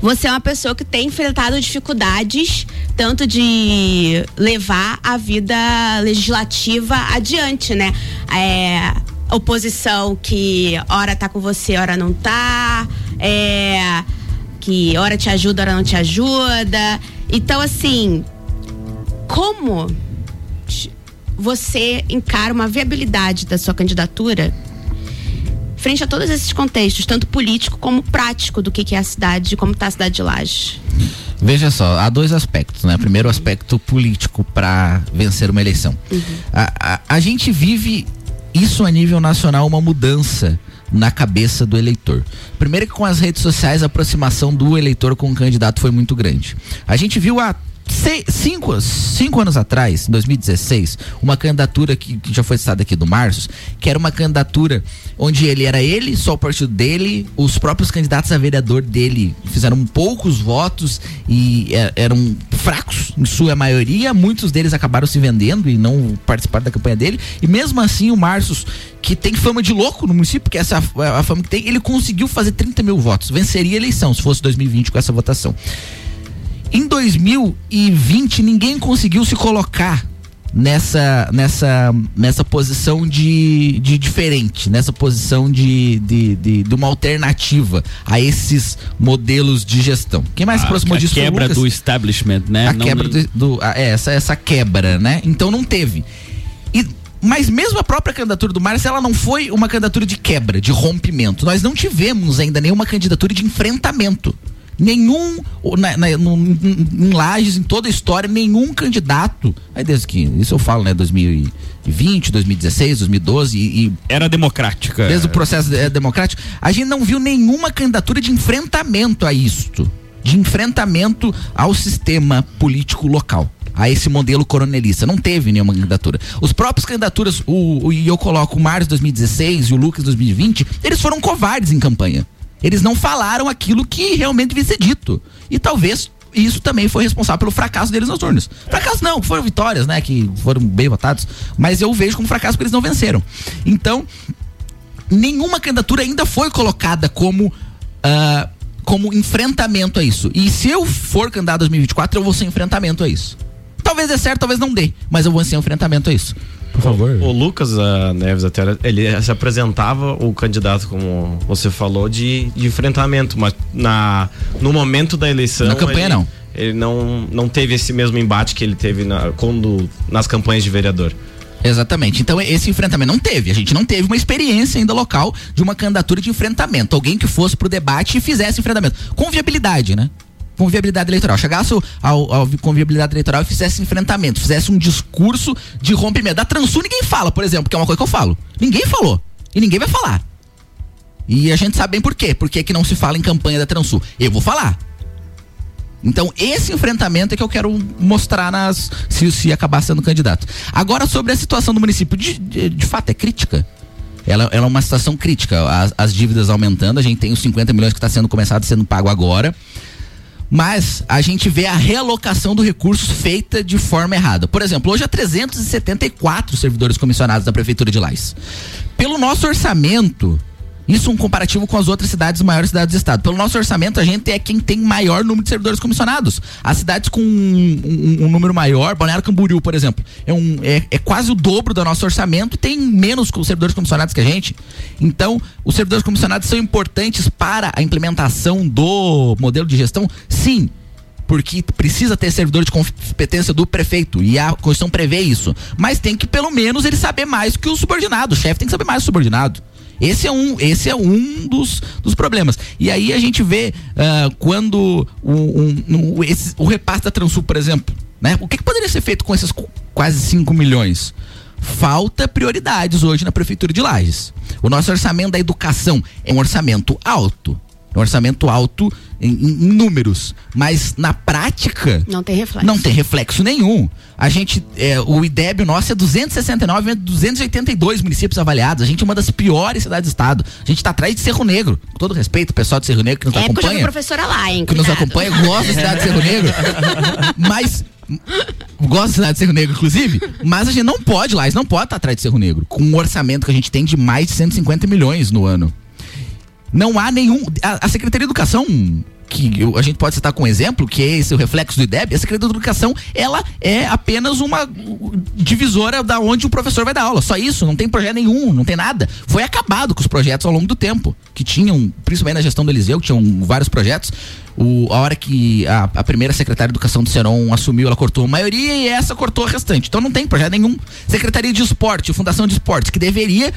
você é uma pessoa que tem enfrentado dificuldades tanto de levar a vida legislativa adiante, né? É, oposição que hora tá com você, hora não tá, é, que hora te ajuda, hora não te ajuda. Então, assim, como você encara uma viabilidade da sua candidatura frente a todos esses contextos, tanto político como prático do que, que é a cidade, de como está a cidade de Laje. Veja só, há dois aspectos, né? Primeiro, o aspecto político para vencer uma eleição. A, a, a gente vive isso a nível nacional, uma mudança na cabeça do eleitor. Primeiro que com as redes sociais a aproximação do eleitor com o candidato foi muito grande. A gente viu há cinco, cinco anos atrás, em 2016, uma candidatura que, que já foi citada aqui do Marços, que era uma candidatura onde ele era ele, só o partido dele, os próprios candidatos a vereador dele fizeram poucos votos e é, eram fracos, em sua maioria, muitos deles acabaram se vendendo e não participaram da campanha dele, e mesmo assim o Marços, que tem fama de louco no município, porque essa é a, a fama que tem, ele conseguiu fazer 30 mil votos, venceria a eleição se fosse 2020 com essa votação. Em 2020, ninguém conseguiu se colocar nessa nessa nessa posição de, de diferente, nessa posição de, de, de, de uma alternativa a esses modelos de gestão. Quem mais se aproximou a disso foi o quebra do establishment, né? A Não- quebra do, do- a- é, essa, essa quebra, né? Então não teve. E Mas mesmo a própria candidatura do Márcio, ela não foi uma candidatura de quebra, de rompimento. Nós não tivemos ainda nenhuma candidatura de enfrentamento. Nenhum, na, na, no, em Lages, em toda a história, nenhum candidato. Aí desde que, isso eu falo, né, 2020, 2016, 2012 e. e Era democrática. Desde o processo é, democrático, a gente não viu nenhuma candidatura de enfrentamento a isto. De enfrentamento ao sistema político local a esse modelo coronelista. Não teve nenhuma candidatura. Os próprios candidaturas, o, o, e eu coloco o Mário 2016 e o Lucas 2020, eles foram covardes em campanha. Eles não falaram aquilo que realmente devia ser dito. E talvez isso também foi responsável pelo fracasso deles nas turnos. Fracasso não, foram vitórias, né? Que foram bem votados. Mas eu vejo como fracasso porque eles não venceram. Então, nenhuma candidatura ainda foi colocada como. Uh, como enfrentamento a isso. E se eu for candidato em 2024, eu vou ser enfrentamento a isso. Talvez dê certo, talvez não dê, mas eu vou ser enfrentamento a isso. Por favor. O, o Lucas Neves até ele se apresentava o candidato como você falou de, de enfrentamento, mas na no momento da eleição na campanha ele, não. Ele não não teve esse mesmo embate que ele teve na, quando nas campanhas de vereador. Exatamente. Então esse enfrentamento não teve. A gente não teve uma experiência ainda local de uma candidatura de enfrentamento. Alguém que fosse pro debate e fizesse enfrentamento. Com viabilidade, né? Com viabilidade eleitoral. Chegasse ao, ao, com viabilidade eleitoral e fizesse enfrentamento, fizesse um discurso de rompimento. Da Transul ninguém fala, por exemplo, que é uma coisa que eu falo. Ninguém falou. E ninguém vai falar. E a gente sabe bem por quê. Por que, que não se fala em campanha da Transul? Eu vou falar. Então, esse enfrentamento é que eu quero mostrar nas se, se acabar sendo candidato. Agora, sobre a situação do município, de, de, de fato, é crítica. Ela, ela, é uma situação crítica. As, as, dívidas aumentando, a gente tem os 50 milhões que está sendo começado sendo pago agora. Mas a gente vê a realocação do recurso feita de forma errada. Por exemplo, hoje há 374 servidores comissionados da Prefeitura de Lais. Pelo nosso orçamento, isso um comparativo com as outras cidades, maiores cidades do estado. Pelo nosso orçamento, a gente é quem tem maior número de servidores comissionados. As cidades com um, um, um número maior, Balneário Camboriú, por exemplo, é, um, é, é, quase o dobro do nosso orçamento e tem menos servidores comissionados que a gente. Então, os servidores comissionados são importantes para a implementação do modelo de gestão? Sim porque precisa ter servidor de competência do prefeito e a Constituição prevê isso. Mas tem que pelo menos ele saber mais que o subordinado. O chefe tem que saber mais que o subordinado. Esse é um, esse é um dos, dos problemas. E aí a gente vê uh, quando o, um, um, esse, o repasse da Transul, por exemplo, né? O que, que poderia ser feito com esses quase 5 milhões? Falta prioridades hoje na prefeitura de Lages. O nosso orçamento da educação é um orçamento alto um orçamento alto em, em, números, mas na prática não tem reflexo. Não tem reflexo nenhum. A gente, é, o IDEB nosso é 269, 282 municípios avaliados. A gente é uma das piores cidades do estado. A gente está atrás de Cerro Negro. Com todo respeito, o pessoal de Cerro Negro que nos é acompanha. É professora lá, hein? Que Cuidado. nos acompanha, gosta da cidade de Cerro Negro. <laughs> mas gosta da cidade de Cerro Negro, inclusive, mas a gente não pode lá, a gente não pode estar atrás de Cerro Negro, com um orçamento que a gente tem de mais de 150 milhões no ano. Não há nenhum. A, a Secretaria de Educação que eu, a gente pode citar com exemplo, que é esse o reflexo do IDEB, a Secretaria de Educação, ela é apenas uma divisora da onde o professor vai dar aula. Só isso, não tem projeto nenhum, não tem nada. Foi acabado com os projetos ao longo do tempo, que tinham, principalmente na gestão do Eliseu, que tinham vários projetos. O, a hora que a, a primeira secretária de Educação do Seron assumiu, ela cortou a maioria e essa cortou o restante. Então não tem projeto nenhum. Secretaria de Esporte, Fundação de Esportes, que deveria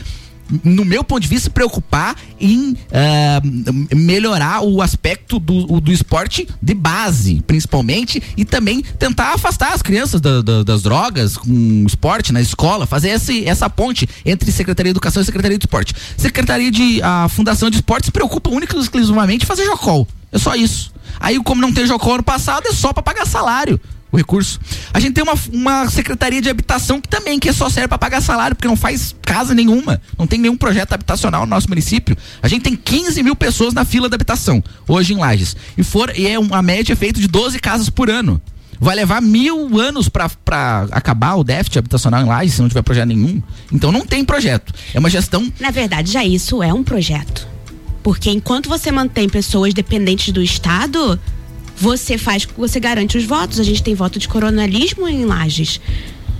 no meu ponto de vista, se preocupar em uh, melhorar o aspecto do, do esporte de base, principalmente, e também tentar afastar as crianças da, da, das drogas com esporte na escola, fazer esse, essa ponte entre Secretaria de Educação e Secretaria de Esporte. Secretaria de. A Fundação de Esporte se preocupa única e exclusivamente em fazer jocol. É só isso. Aí, como não tem jocol ano passado, é só para pagar salário o recurso. A gente tem uma, uma secretaria de habitação que também que só serve para pagar salário, porque não faz casa nenhuma. Não tem nenhum projeto habitacional no nosso município. A gente tem 15 mil pessoas na fila da habitação, hoje em Lages. E, for, e é uma média feita de 12 casas por ano. Vai levar mil anos para acabar o déficit habitacional em Lages, se não tiver projeto nenhum. Então não tem projeto. É uma gestão. Na verdade, já isso é um projeto. Porque enquanto você mantém pessoas dependentes do Estado, você faz, você garante os votos. A gente tem voto de coronelismo em Lages.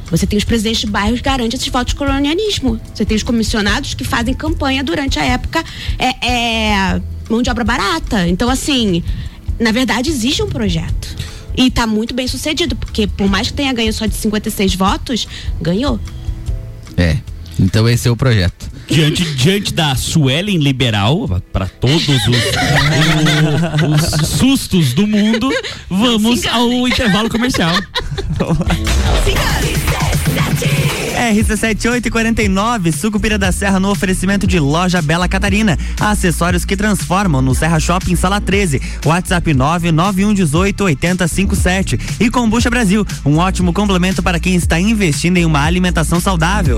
Você tem os presidentes de bairros que garantem esses votos de colonialismo. Você tem os comissionados que fazem campanha durante a época é, é mão de obra barata. Então, assim, na verdade, existe um projeto. E está muito bem sucedido, porque por mais que tenha ganho só de 56 votos, ganhou. É, É. Então esse é o projeto. Diante, diante da Suelen liberal, para todos os, <laughs> o- os sustos do mundo, vamos ao intervalo comercial. RC7849, Sucupira da Serra no oferecimento de Loja Bela Catarina. Acessórios que transformam no Serra Shopping Sala 13. WhatsApp 99118 8057. E Combucha Brasil, um ótimo complemento para quem está investindo em uma alimentação saudável.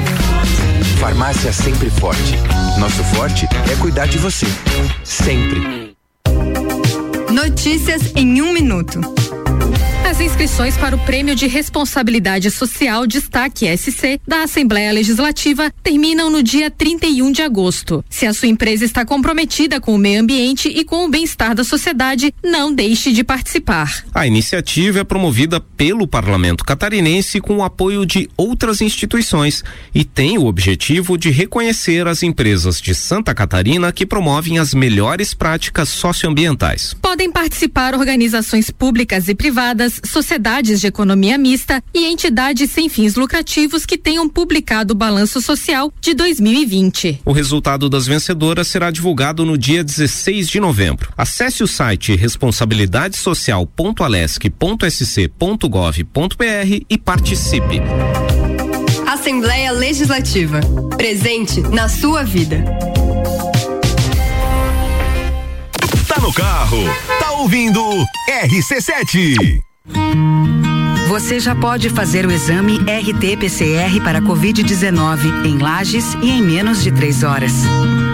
Farmácia Sempre Forte. Nosso forte é cuidar de você. Sempre. Notícias em um minuto. As inscrições para o Prêmio de Responsabilidade Social Destaque SC da Assembleia Legislativa terminam no dia 31 de agosto. Se a sua empresa está comprometida com o meio ambiente e com o bem-estar da sociedade, não deixe de participar. A iniciativa é promovida pelo Parlamento Catarinense com o apoio de outras instituições e tem o objetivo de reconhecer as empresas de Santa Catarina que promovem as melhores práticas socioambientais. Podem participar organizações públicas e privadas, sociedades de economia mista e entidades sem fins lucrativos que tenham publicado o balanço social de 2020. O resultado das vencedoras será divulgado no dia 16 de novembro. Acesse o site responsabilidadesocial.alesc.sc.gov.br e participe. Assembleia Legislativa. Presente na sua vida. Tá no carro, tá ouvindo RC7. Você já pode fazer o exame RT-PCR para Covid-19 em Lages e em menos de três horas.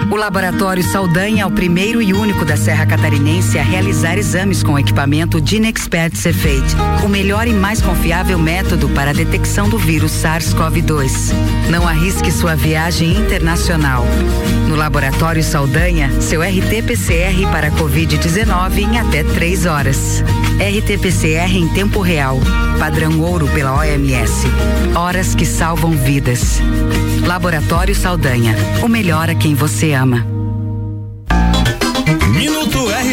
O Laboratório Saldanha é o primeiro e único da Serra Catarinense a realizar exames com equipamento Dinexpert Cefate, o melhor e mais confiável método para a detecção do vírus SARS-CoV-2. Não arrisque sua viagem internacional. No Laboratório Saldanha, seu RT-PCR para Covid-19 em até três horas. RT-PCR em tempo real. Padrão ouro pela OMS. Horas que salvam vidas. Laboratório Saldanha. O melhor a quem você ama.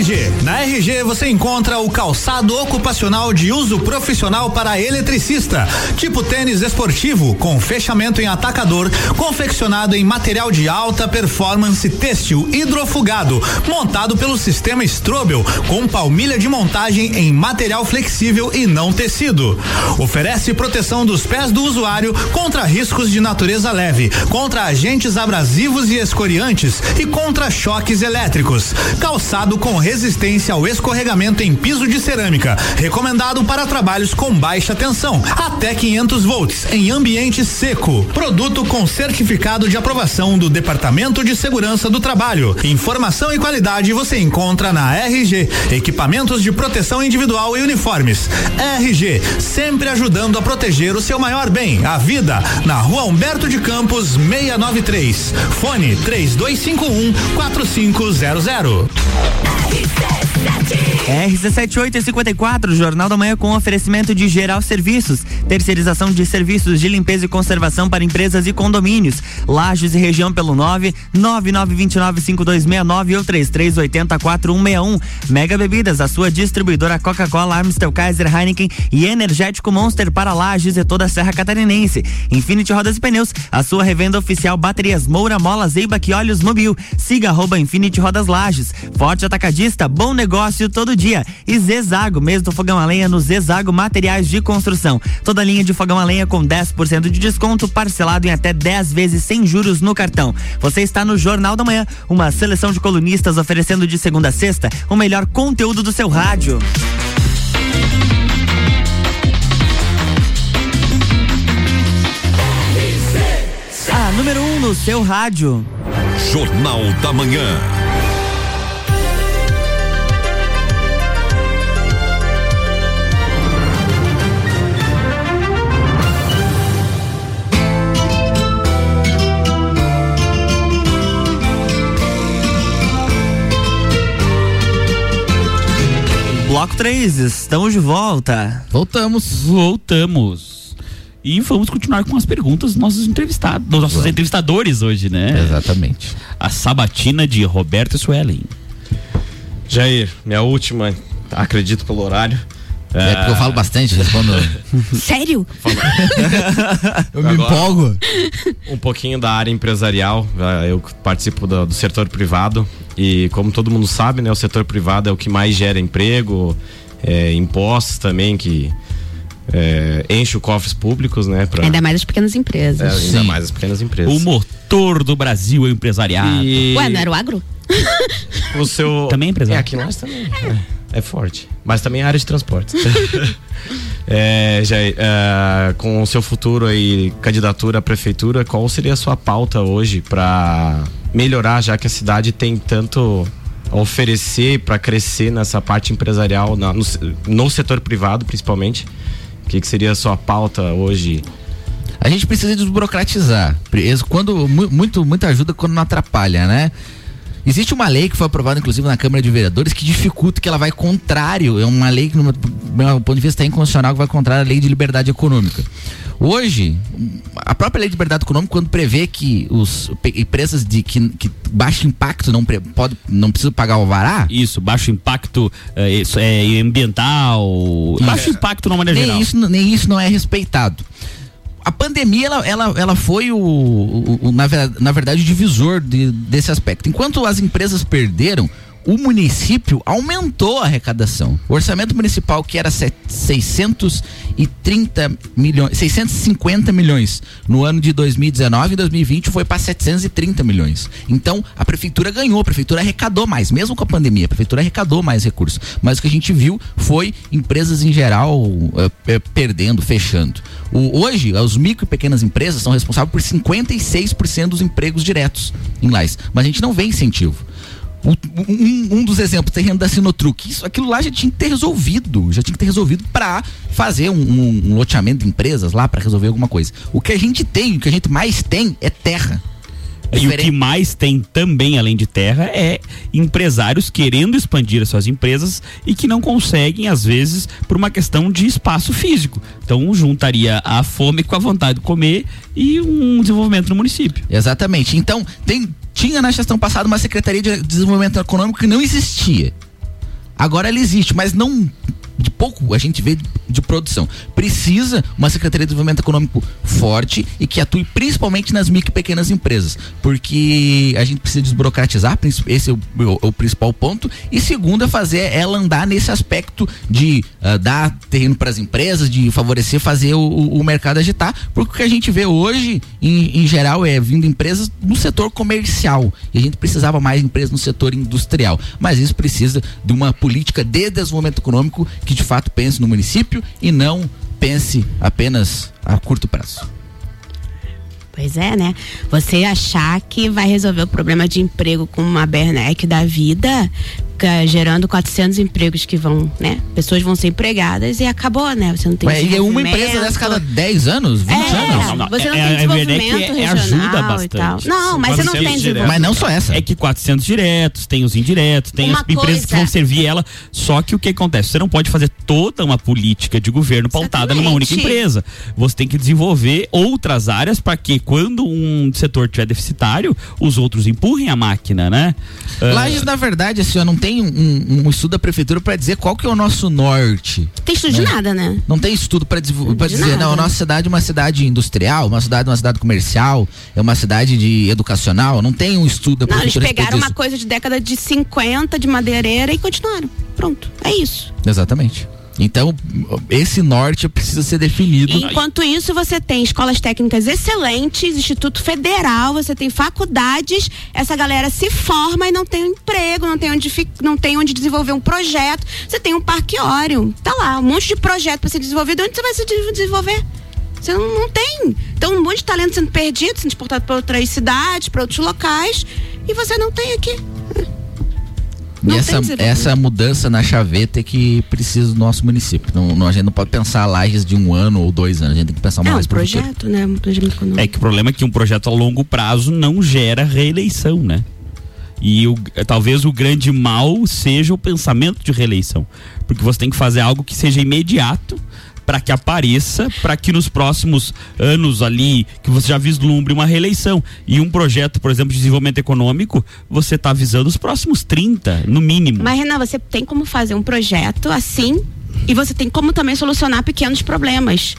RG. Na RG você encontra o calçado ocupacional de uso profissional para eletricista, tipo tênis esportivo com fechamento em atacador, confeccionado em material de alta performance têxtil hidrofugado, montado pelo sistema Strobel, com palmilha de montagem em material flexível e não tecido. Oferece proteção dos pés do usuário contra riscos de natureza leve, contra agentes abrasivos e escoriantes e contra choques elétricos. Calçado com resistência ao escorregamento em piso de cerâmica, recomendado para trabalhos com baixa tensão, até 500 volts, em ambiente seco. Produto com certificado de aprovação do Departamento de Segurança do Trabalho. Informação e qualidade você encontra na RG, equipamentos de proteção individual e uniformes. RG, sempre ajudando a proteger o seu maior bem, a vida, na Rua Humberto de Campos, 693. Fone 3251 4500. RC7854, Jornal da Manhã com oferecimento de Geral Serviços, terceirização de serviços de limpeza e conservação para empresas e condomínios. Lages e região pelo 9 99295269 ou 33804161. Mega Bebidas, a sua distribuidora Coca-Cola, Amstel Kaiser, Heineken e Energético Monster para Lages e toda a Serra Catarinense. Infinity Rodas e Pneus, a sua revenda oficial Baterias Moura, Mola, Zeiba e Olhos Mobil. Siga arroba Infinity Rodas Lages. Forte Atacadista, bom negócio todo dia. E Zezago, mês do fogão a lenha no Zezago Materiais de Construção. Toda linha de fogão a lenha com 10% de desconto, parcelado em até 10 vezes sem juros no cartão. Você está no Jornal da Manhã, uma seleção de colunistas oferecendo de segunda a sexta o melhor conteúdo do seu rádio. A número 1 um no seu rádio. Jornal da Manhã. Bloco 3, estamos de volta. Voltamos. Voltamos. E vamos continuar com as perguntas dos nossos entrevistados, dos nossos entrevistadores hoje, né? Exatamente. A sabatina de Roberto Suelen. Jair, minha última, acredito pelo horário. É porque eu falo bastante, respondo. <laughs> Sério? <laughs> eu me empolgo. Um pouquinho da área empresarial. Eu participo do, do setor privado e, como todo mundo sabe, né, o setor privado é o que mais gera emprego, eh, impostos também que eh, enche os cofres públicos, né? Pra, Ainda mais as pequenas empresas. é, ainda mais as pequenas empresas. O motor do Brasil é o empresariado. E Ué, não era o agro? <laughs> o seu Também é empresário. É, aqui nós também. É, é forte. Mas também é área de transportes. <laughs> é, é, com o seu futuro aí, candidatura à prefeitura, qual seria a sua pauta hoje para melhorar, já que a cidade tem tanto a oferecer para crescer nessa parte empresarial, na- no, no setor privado principalmente? O que, que seria a sua pauta hoje? A gente precisa desburocratizar. Quando, mu- muito, muita ajuda quando não atrapalha, né? Existe uma lei que foi aprovada, inclusive, na Câmara de Vereadores, que dificulta, que ela vai contrário. É uma lei que, no meu ponto de vista, é inconstitucional, que vai contrário à lei de liberdade econômica. Hoje, a própria lei de liberdade econômica, quando prevê que os empresas de que, que baixo impacto não, pre- pode, não precisam pagar o alvará, Isso, baixo impacto eh, isso é, ambiental. Baixo impacto na maneira nem geral. isso, nem isso não é respeitado. A pandemia, ela, ela, ela foi o, o- o- na, na verdade, o divisor de- desse aspecto. Enquanto as empresas perderam, o município aumentou a arrecadação. O orçamento municipal, que era set- 630 milhões, 650 milhões no ano de 2019 e 2020 foi para 730 milhões. Então, a prefeitura ganhou, a prefeitura arrecadou mais, mesmo com a pandemia, a prefeitura arrecadou mais recursos. Mas o que a gente viu foi empresas em geral eh, eh, perdendo, fechando. O- hoje, as micro e pequenas empresas são responsáveis por 56% dos empregos diretos em Lais, mas a gente não vê incentivo. Um, um dos exemplos, terreno da Sinotruc, isso, aquilo lá já tinha que ter resolvido, já tinha que ter resolvido para fazer um, um- um loteamento de empresas lá para resolver alguma coisa. O que a gente tem, o que a gente mais tem é terra. E o Diferente- que mais tem também, além de terra, é empresários querendo expandir as suas empresas e que não conseguem, às vezes, por uma questão de espaço físico. Então, juntaria a fome com a vontade de comer e um desenvolvimento no município. Exatamente. Então, tem, tinha na gestão passada uma Secretaria de Desenvolvimento Econômico que não existia. Agora ela existe, mas não de pouco a gente vê de, produção. Precisa uma Secretaria de Desenvolvimento Econômico forte e que atue principalmente nas micro e pequenas empresas, porque a gente precisa desburocratizar, esse é o, o- o principal ponto. E segundo é fazer ela andar nesse aspecto de ah, dar terreno para as empresas, de favorecer, fazer o, o- o mercado agitar, porque o que a gente vê hoje, em, em geral, é vindo empresas no setor comercial. E a gente precisava mais empresas no setor industrial. Mas isso precisa de uma política de desenvolvimento econômico que de fato pense no município e não pense apenas a curto prazo. Pois é, né? Você achar que vai resolver o problema de emprego com uma Bernec da vida, gerando 400 empregos que vão, né? Pessoas vão ser empregadas e acabou, né? Você não tem Ué, e é uma empresa dessa cada 10 anos, 20 É, anos. não, não, você não é, tem a verdade desenvolvimento é que é, regional ajuda e bastante. tal. Não, mas você não tem 400 desenvolvimento. Mas não só essa. É que 400 diretos, tem os indiretos, tem Uma as empresas que coisa- vão servir ela. Só que o que acontece? Você não pode fazer toda uma política de governo pautada numa única Exatamente. empresa. Você tem que desenvolver outras áreas para que quando um setor tiver deficitário, os outros empurrem a máquina, né? Lages, na verdade, assim, ó, não tem um, um estudo da prefeitura pra dizer qual que é o nosso norte. Tem estudo de nada, né? Não tem estudo De dizer, nada. não, a nossa cidade é uma cidade industrial, uma cidade uma cidade comercial, é uma cidade de educacional, não tem um estudo da Não, eles prefeitura respeito pegaram uma coisa de década de 50 de madeireira e continuaram. Pronto, é isso. Exatamente. Então, esse norte precisa ser definido. Enquanto isso, você tem escolas técnicas excelentes, Instituto Federal, você tem faculdades, essa galera se forma e não tem um emprego, não tem onde, não tem onde desenvolver um projeto. Você tem um parque óleo, tá lá, um monte de projeto para ser desenvolvido. Onde você vai se de- desenvolver? Você não, não tem. Então, um monte de talento sendo perdido, sendo exportado para outras cidades, para outros locais, e você não tem aqui. E Não essa, tem desenvolvimento. essa mudança na chaveta é que precisa do nosso município. Não, não- a gente não pode pensar Lages de um ano ou dois anos, a gente tem que pensar É um mais pro futuro. projeto, né? Um projeto econômico. É que o problema é que um projeto a longo prazo não gera reeleição, né? E o- talvez o grande mal seja o pensamento de reeleição. Porque você tem que fazer algo que seja imediato para que apareça, para que nos próximos anos ali, que você já vislumbre uma reeleição. E um projeto, por exemplo, de desenvolvimento econômico, você está visando os próximos 30, no mínimo. Mas, Renan, você tem como fazer um projeto assim e você tem como também solucionar pequenos problemas.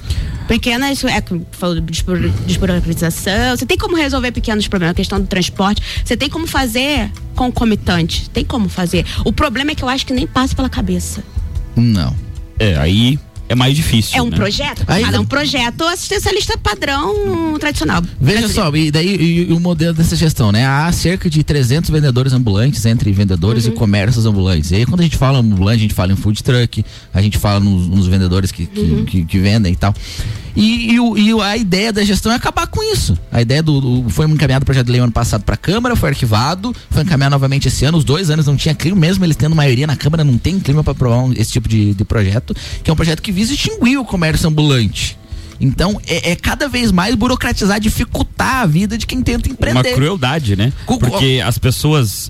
Pequenas, é, falou de desburo- desburocratização, você tem como resolver pequenos problemas, a questão do transporte, você tem como fazer concomitante, tem como fazer. O problema é que eu acho que nem passa pela cabeça. Não. É, aí é mais difícil. É um né? projeto? Aí- é um projeto assistencialista padrão tradicional. Veja só, e daí e, e o modelo dessa gestão, né? Há cerca de 300 vendedores ambulantes entre vendedores Uhum. e comércios ambulantes. E aí quando a gente fala ambulante, a gente fala em food truck, a gente fala nos, nos vendedores que, que, Uhum. que- que vendem e tal. E, e e a ideia da gestão é acabar com isso. A ideia do, do- foi encaminhado o projeto de lei ano passado para a Câmara, foi arquivado, foi encaminhado novamente esse ano. Os dois anos não tinha clima, mesmo eles tendo maioria na Câmara, não tem clima para aprovar um- esse tipo de, de projeto, que é um projeto que visa extinguir o comércio ambulante. Então, é, é cada vez mais burocratizar, dificultar a vida de quem tenta empreender. uma crueldade, né? Porque as pessoas.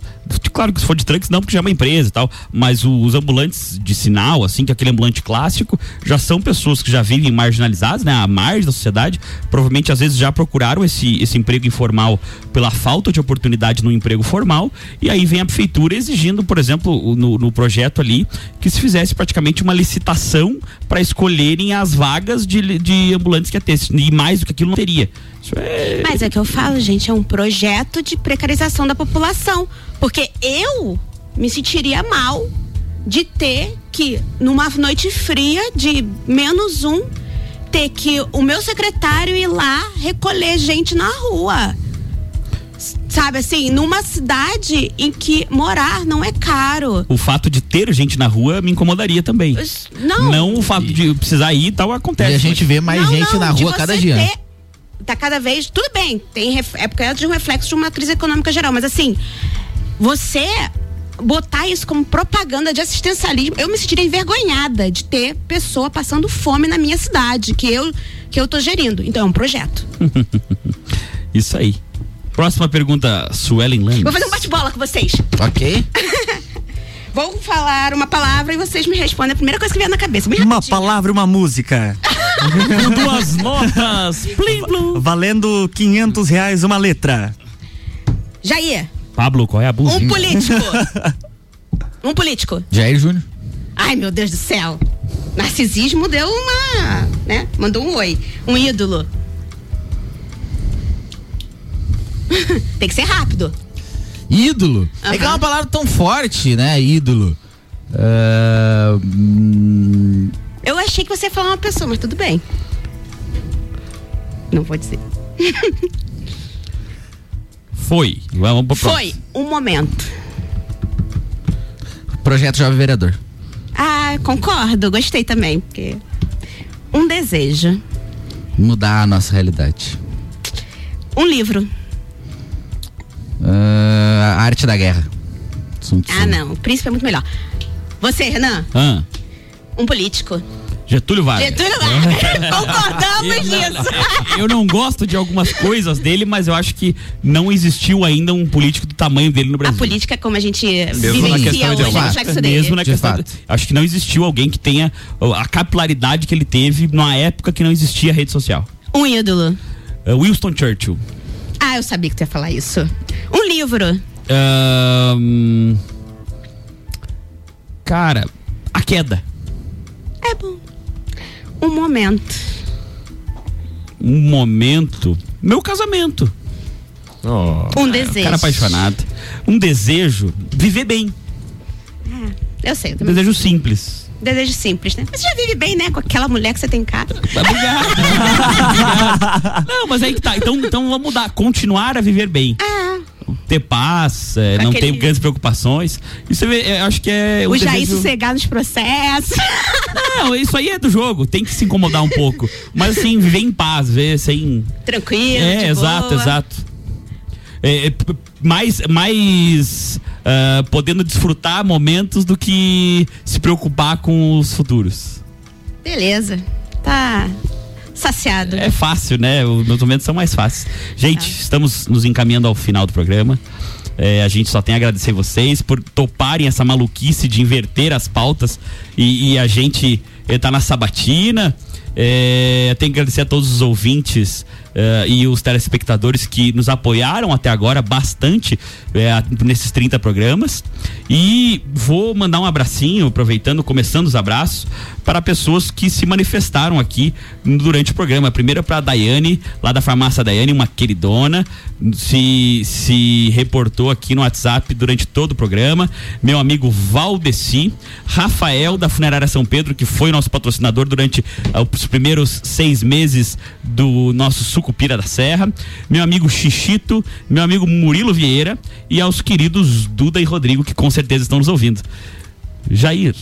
Claro que se for de trucks, não, porque já é uma empresa e tal. Mas os ambulantes de sinal, assim, que é aquele ambulante clássico, já são pessoas que já vivem marginalizadas, né? À margem da sociedade. Provavelmente, às vezes, já procuraram esse, esse emprego informal pela falta de oportunidade no emprego formal. E aí vem a prefeitura exigindo, por exemplo, no, no projeto ali, que se fizesse praticamente uma licitação para escolherem as vagas de, de ambulantes que ia ter. E mais do que aquilo não teria. É. Mas é que eu falo, gente, é um projeto de precarização da população. Porque eu me sentiria mal de ter que, numa noite fria de menos um, ter que o meu secretário ir lá recolher gente na rua. Sabe assim, numa cidade em que morar não é caro. o fato de ter gente na rua me incomodaria também. Não. o fato de precisar ir e tal acontece. E a gente vê mais Não, gente não, na de rua você cada dia. ter- tá cada vez. Tudo bem, tem ref- é porque é de um reflexo de uma crise econômica geral, mas assim, você botar isso como propaganda de assistencialismo, eu me sentiria envergonhada de ter pessoa passando fome na minha cidade, que eu que eu tô gerindo. Então é um projeto. <laughs> Isso aí. Próxima pergunta, Suelen Lane. Vou fazer um bate-bola com vocês. Ok. <laughs> Vou falar uma palavra e vocês me respondem a primeira coisa que vier na cabeça. Uma rapidinho. palavra, uma música. <laughs> Com duas notas. Plim, plum. Valendo 500 reais uma letra. Jair, Pablo, qual é a buzina? um político. um político. Jair Júnior. Ai, meu Deus do céu. Narcisismo deu uma, né? Mandou um oi. Um ídolo. <laughs> Tem que ser rápido. Ídolo. É que é uma palavra tão forte, né? Ídolo. Hum, Eu achei que você ia falar uma pessoa, mas tudo bem. Não vou dizer. <laughs> Foi. Vamos pro Foi um momento. projeto Jovem Vereador. Ah, concordo, gostei também. Porque um desejo. Mudar a nossa realidade. Um livro. Ah, a arte da guerra. Ah, não. O príncipe é muito melhor. Você, Renan, Ah, um político. Getúlio Vargas. Getúlio Vargas. <laughs> Concordamos Eu nisso. <laughs> Eu não gosto de algumas coisas dele, mas eu acho que não existiu ainda um político do tamanho dele no A Brasil. política é como a gente Mesmo vivencia hoje, é o ideológica. reflexo dele. Mesmo na questão. Acho que não existiu alguém que tenha a capilaridade que ele teve numa época que não existia rede social. Um ídolo. Uh, Winston Churchill. Ah, eu sabia que tu ia falar isso. Um livro. Ahn, cara, a queda. É bom. Um momento. Um momento. Meu casamento. Um desejo. Cara apaixonado. Um desejo. Viver bem. É, eu sei. Eu também. desejo simples. Desejo simples, né? Mas você já vive bem, né? Com aquela mulher que você tem em casa. <laughs> Não, mas aí que tá. Então, então vamos mudar. Continuar a viver bem. Ter paz, é, não Aquele- ter grandes preocupações. Isso eu acho que é. um o Jair desejo- sossegar nos processos. <laughs> Não, isso aí é do jogo. Tem que se incomodar um pouco. Mas assim, viver em paz, ver sem. Tranquilo. É, exato, boa. exato. É, é, mais mais ah, podendo desfrutar momentos do que se preocupar com os futuros. Beleza. Tá saciado. É fácil, né? Os meus momentos são mais fáceis. Gente, estamos nos encaminhando ao final do programa. É, a gente só tem a agradecer vocês por toparem essa maluquice de inverter as pautas e, e a gente eh, tá na sabatina. É, tenho que agradecer a todos os ouvintes eh, e os telespectadores que nos apoiaram até agora bastante a- nesses 30 programas. E vou mandar um abracinho, aproveitando, começando os abraços, para pessoas que se manifestaram aqui durante o programa. Primeiro para a Daiane, lá da farmácia Daiane, uma queridona, se, se reportou aqui no WhatsApp durante todo o programa. Meu amigo Valdeci, Rafael da Funerária São Pedro, que foi nosso patrocinador durante ah, os primeiros seis meses do nosso Sucupira da Serra. Meu amigo Xixito, meu amigo Murilo Vieira e aos queridos Duda e Rodrigo, que com certeza estão nos ouvindo. Jair.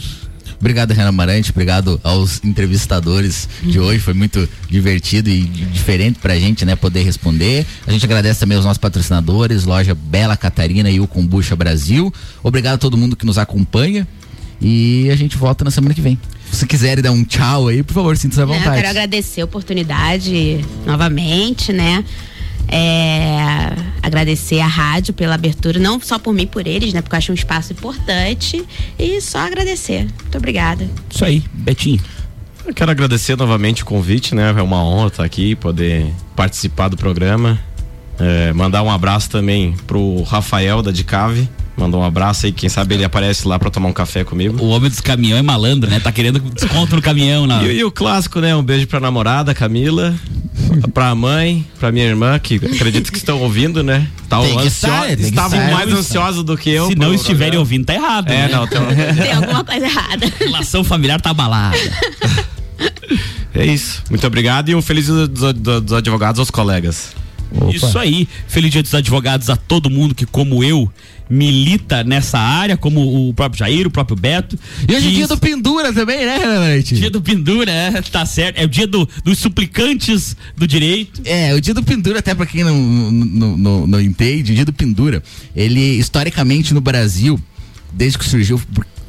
Obrigado, Renan Marante. Obrigado aos entrevistadores de hoje. Foi muito divertido e diferente pra gente, né? Poder responder. A gente agradece também aos nossos patrocinadores, loja Bela Catarina e o Combucha Brasil. Obrigado a todo mundo que nos acompanha. E a gente volta na semana que vem. Se quiserem dar um tchau aí, por favor, sinta-se à Né, eu vontade. quero agradecer a oportunidade novamente, né? É, agradecer a rádio pela abertura, não só por mim, por eles, né? Porque eu acho um espaço importante. E só agradecer. Muito obrigada. Isso aí, Betinho. Eu quero agradecer novamente o convite, né? É uma honra estar aqui, poder participar do programa. É, mandar um abraço também pro Rafael da Dicave. Mandou um abraço aí, quem sabe ele aparece lá pra tomar um café comigo. O homem dos caminhão é malandro, né? Tá querendo desconto no caminhão, não. E, e o clássico, né? Um beijo pra namorada, Camila, pra mãe, pra minha irmã, que acredito que estão ouvindo, né? Tá Tem que ansio- estar, tem que Estavam estar. mais ansiosos do que eu. Se não pro estiverem programa. ouvindo, tá errado. É, né? não, tem <laughs> Tem alguma coisa errada. <laughs> Relação familiar tá abalada. É isso. Muito obrigado e um feliz dia dos, dos- dos advogados aos colegas. Isso aí. Feliz dia dos advogados a todo mundo que, como eu, milita nessa área, como o próprio Jair, o próprio Beto. E hoje é dia do Pendura também, né, Renan Marante? Dia do Pendura, é, tá certo. É o dia do- dos suplicantes do direito. É, o dia do pendura, até pra quem não, não, não, não entende, o dia do pendura, ele, historicamente no Brasil, desde que surgiu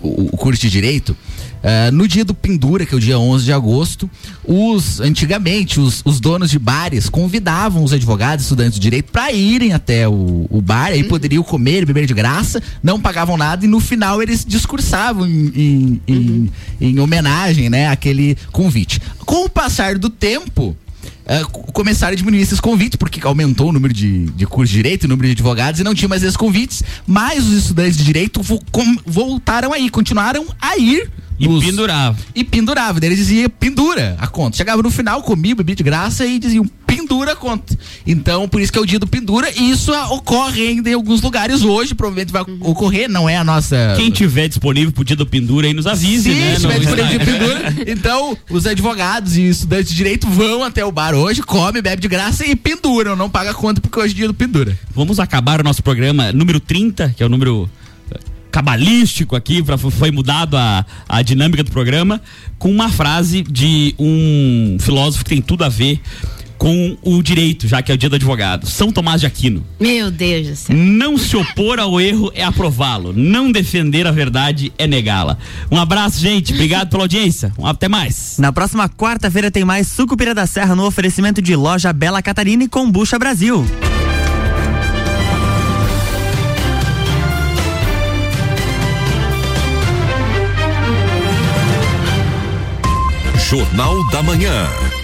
o, o curso de direito, ah, no dia do pendura, que é o dia 11 de agosto, os, antigamente, os, os donos de bares convidavam os advogados, estudantes de direito, para irem até o, o bar, aí poderiam comer beber de graça, não pagavam nada, e no final eles discursavam em, em, em- em homenagem, né, àquele convite. Com o passar do tempo, co- começaram a diminuir esses convites, porque aumentou o número de, de cursos de direito, o número de advogados, e não tinha mais esses convites. Mas os estudantes de direito vo- com- voltaram a ir, continuaram a ir. E nos- pendurava. E pendurava. Daí eles diziam, pendura a conta. Chegava no final, comia, bebia de graça e diziam, pendura a conta. Então, por isso que é o dia do pendura, e isso ah, ocorre ainda em alguns lugares hoje, provavelmente vai ocorrer, não é a nossa. Quem tiver disponível pro dia do Pendura aí nos avise, Sim, né? se tiver disponível de pendura. Então, os advogados e estudantes de direito vão até o bar hoje, come, bebe de graça e penduram. Não paga conta porque hoje é dia do pendura. Vamos acabar o nosso programa número 30, que é o número eh, cabalístico aqui, pra, foi mudado a, a dinâmica do programa, com uma frase de um filósofo que tem tudo a ver com o direito, já que é o dia do advogado. São Tomás de Aquino. Meu Deus do céu. Não se opor ao erro é aprová-lo. Não defender a verdade é negá-la. Um abraço, gente. Obrigado pela audiência. Um até mais. Na próxima quarta-feira tem mais Sucupira da Serra no oferecimento de loja Bela Catarina e Combucha Brasil. Jornal da Manhã.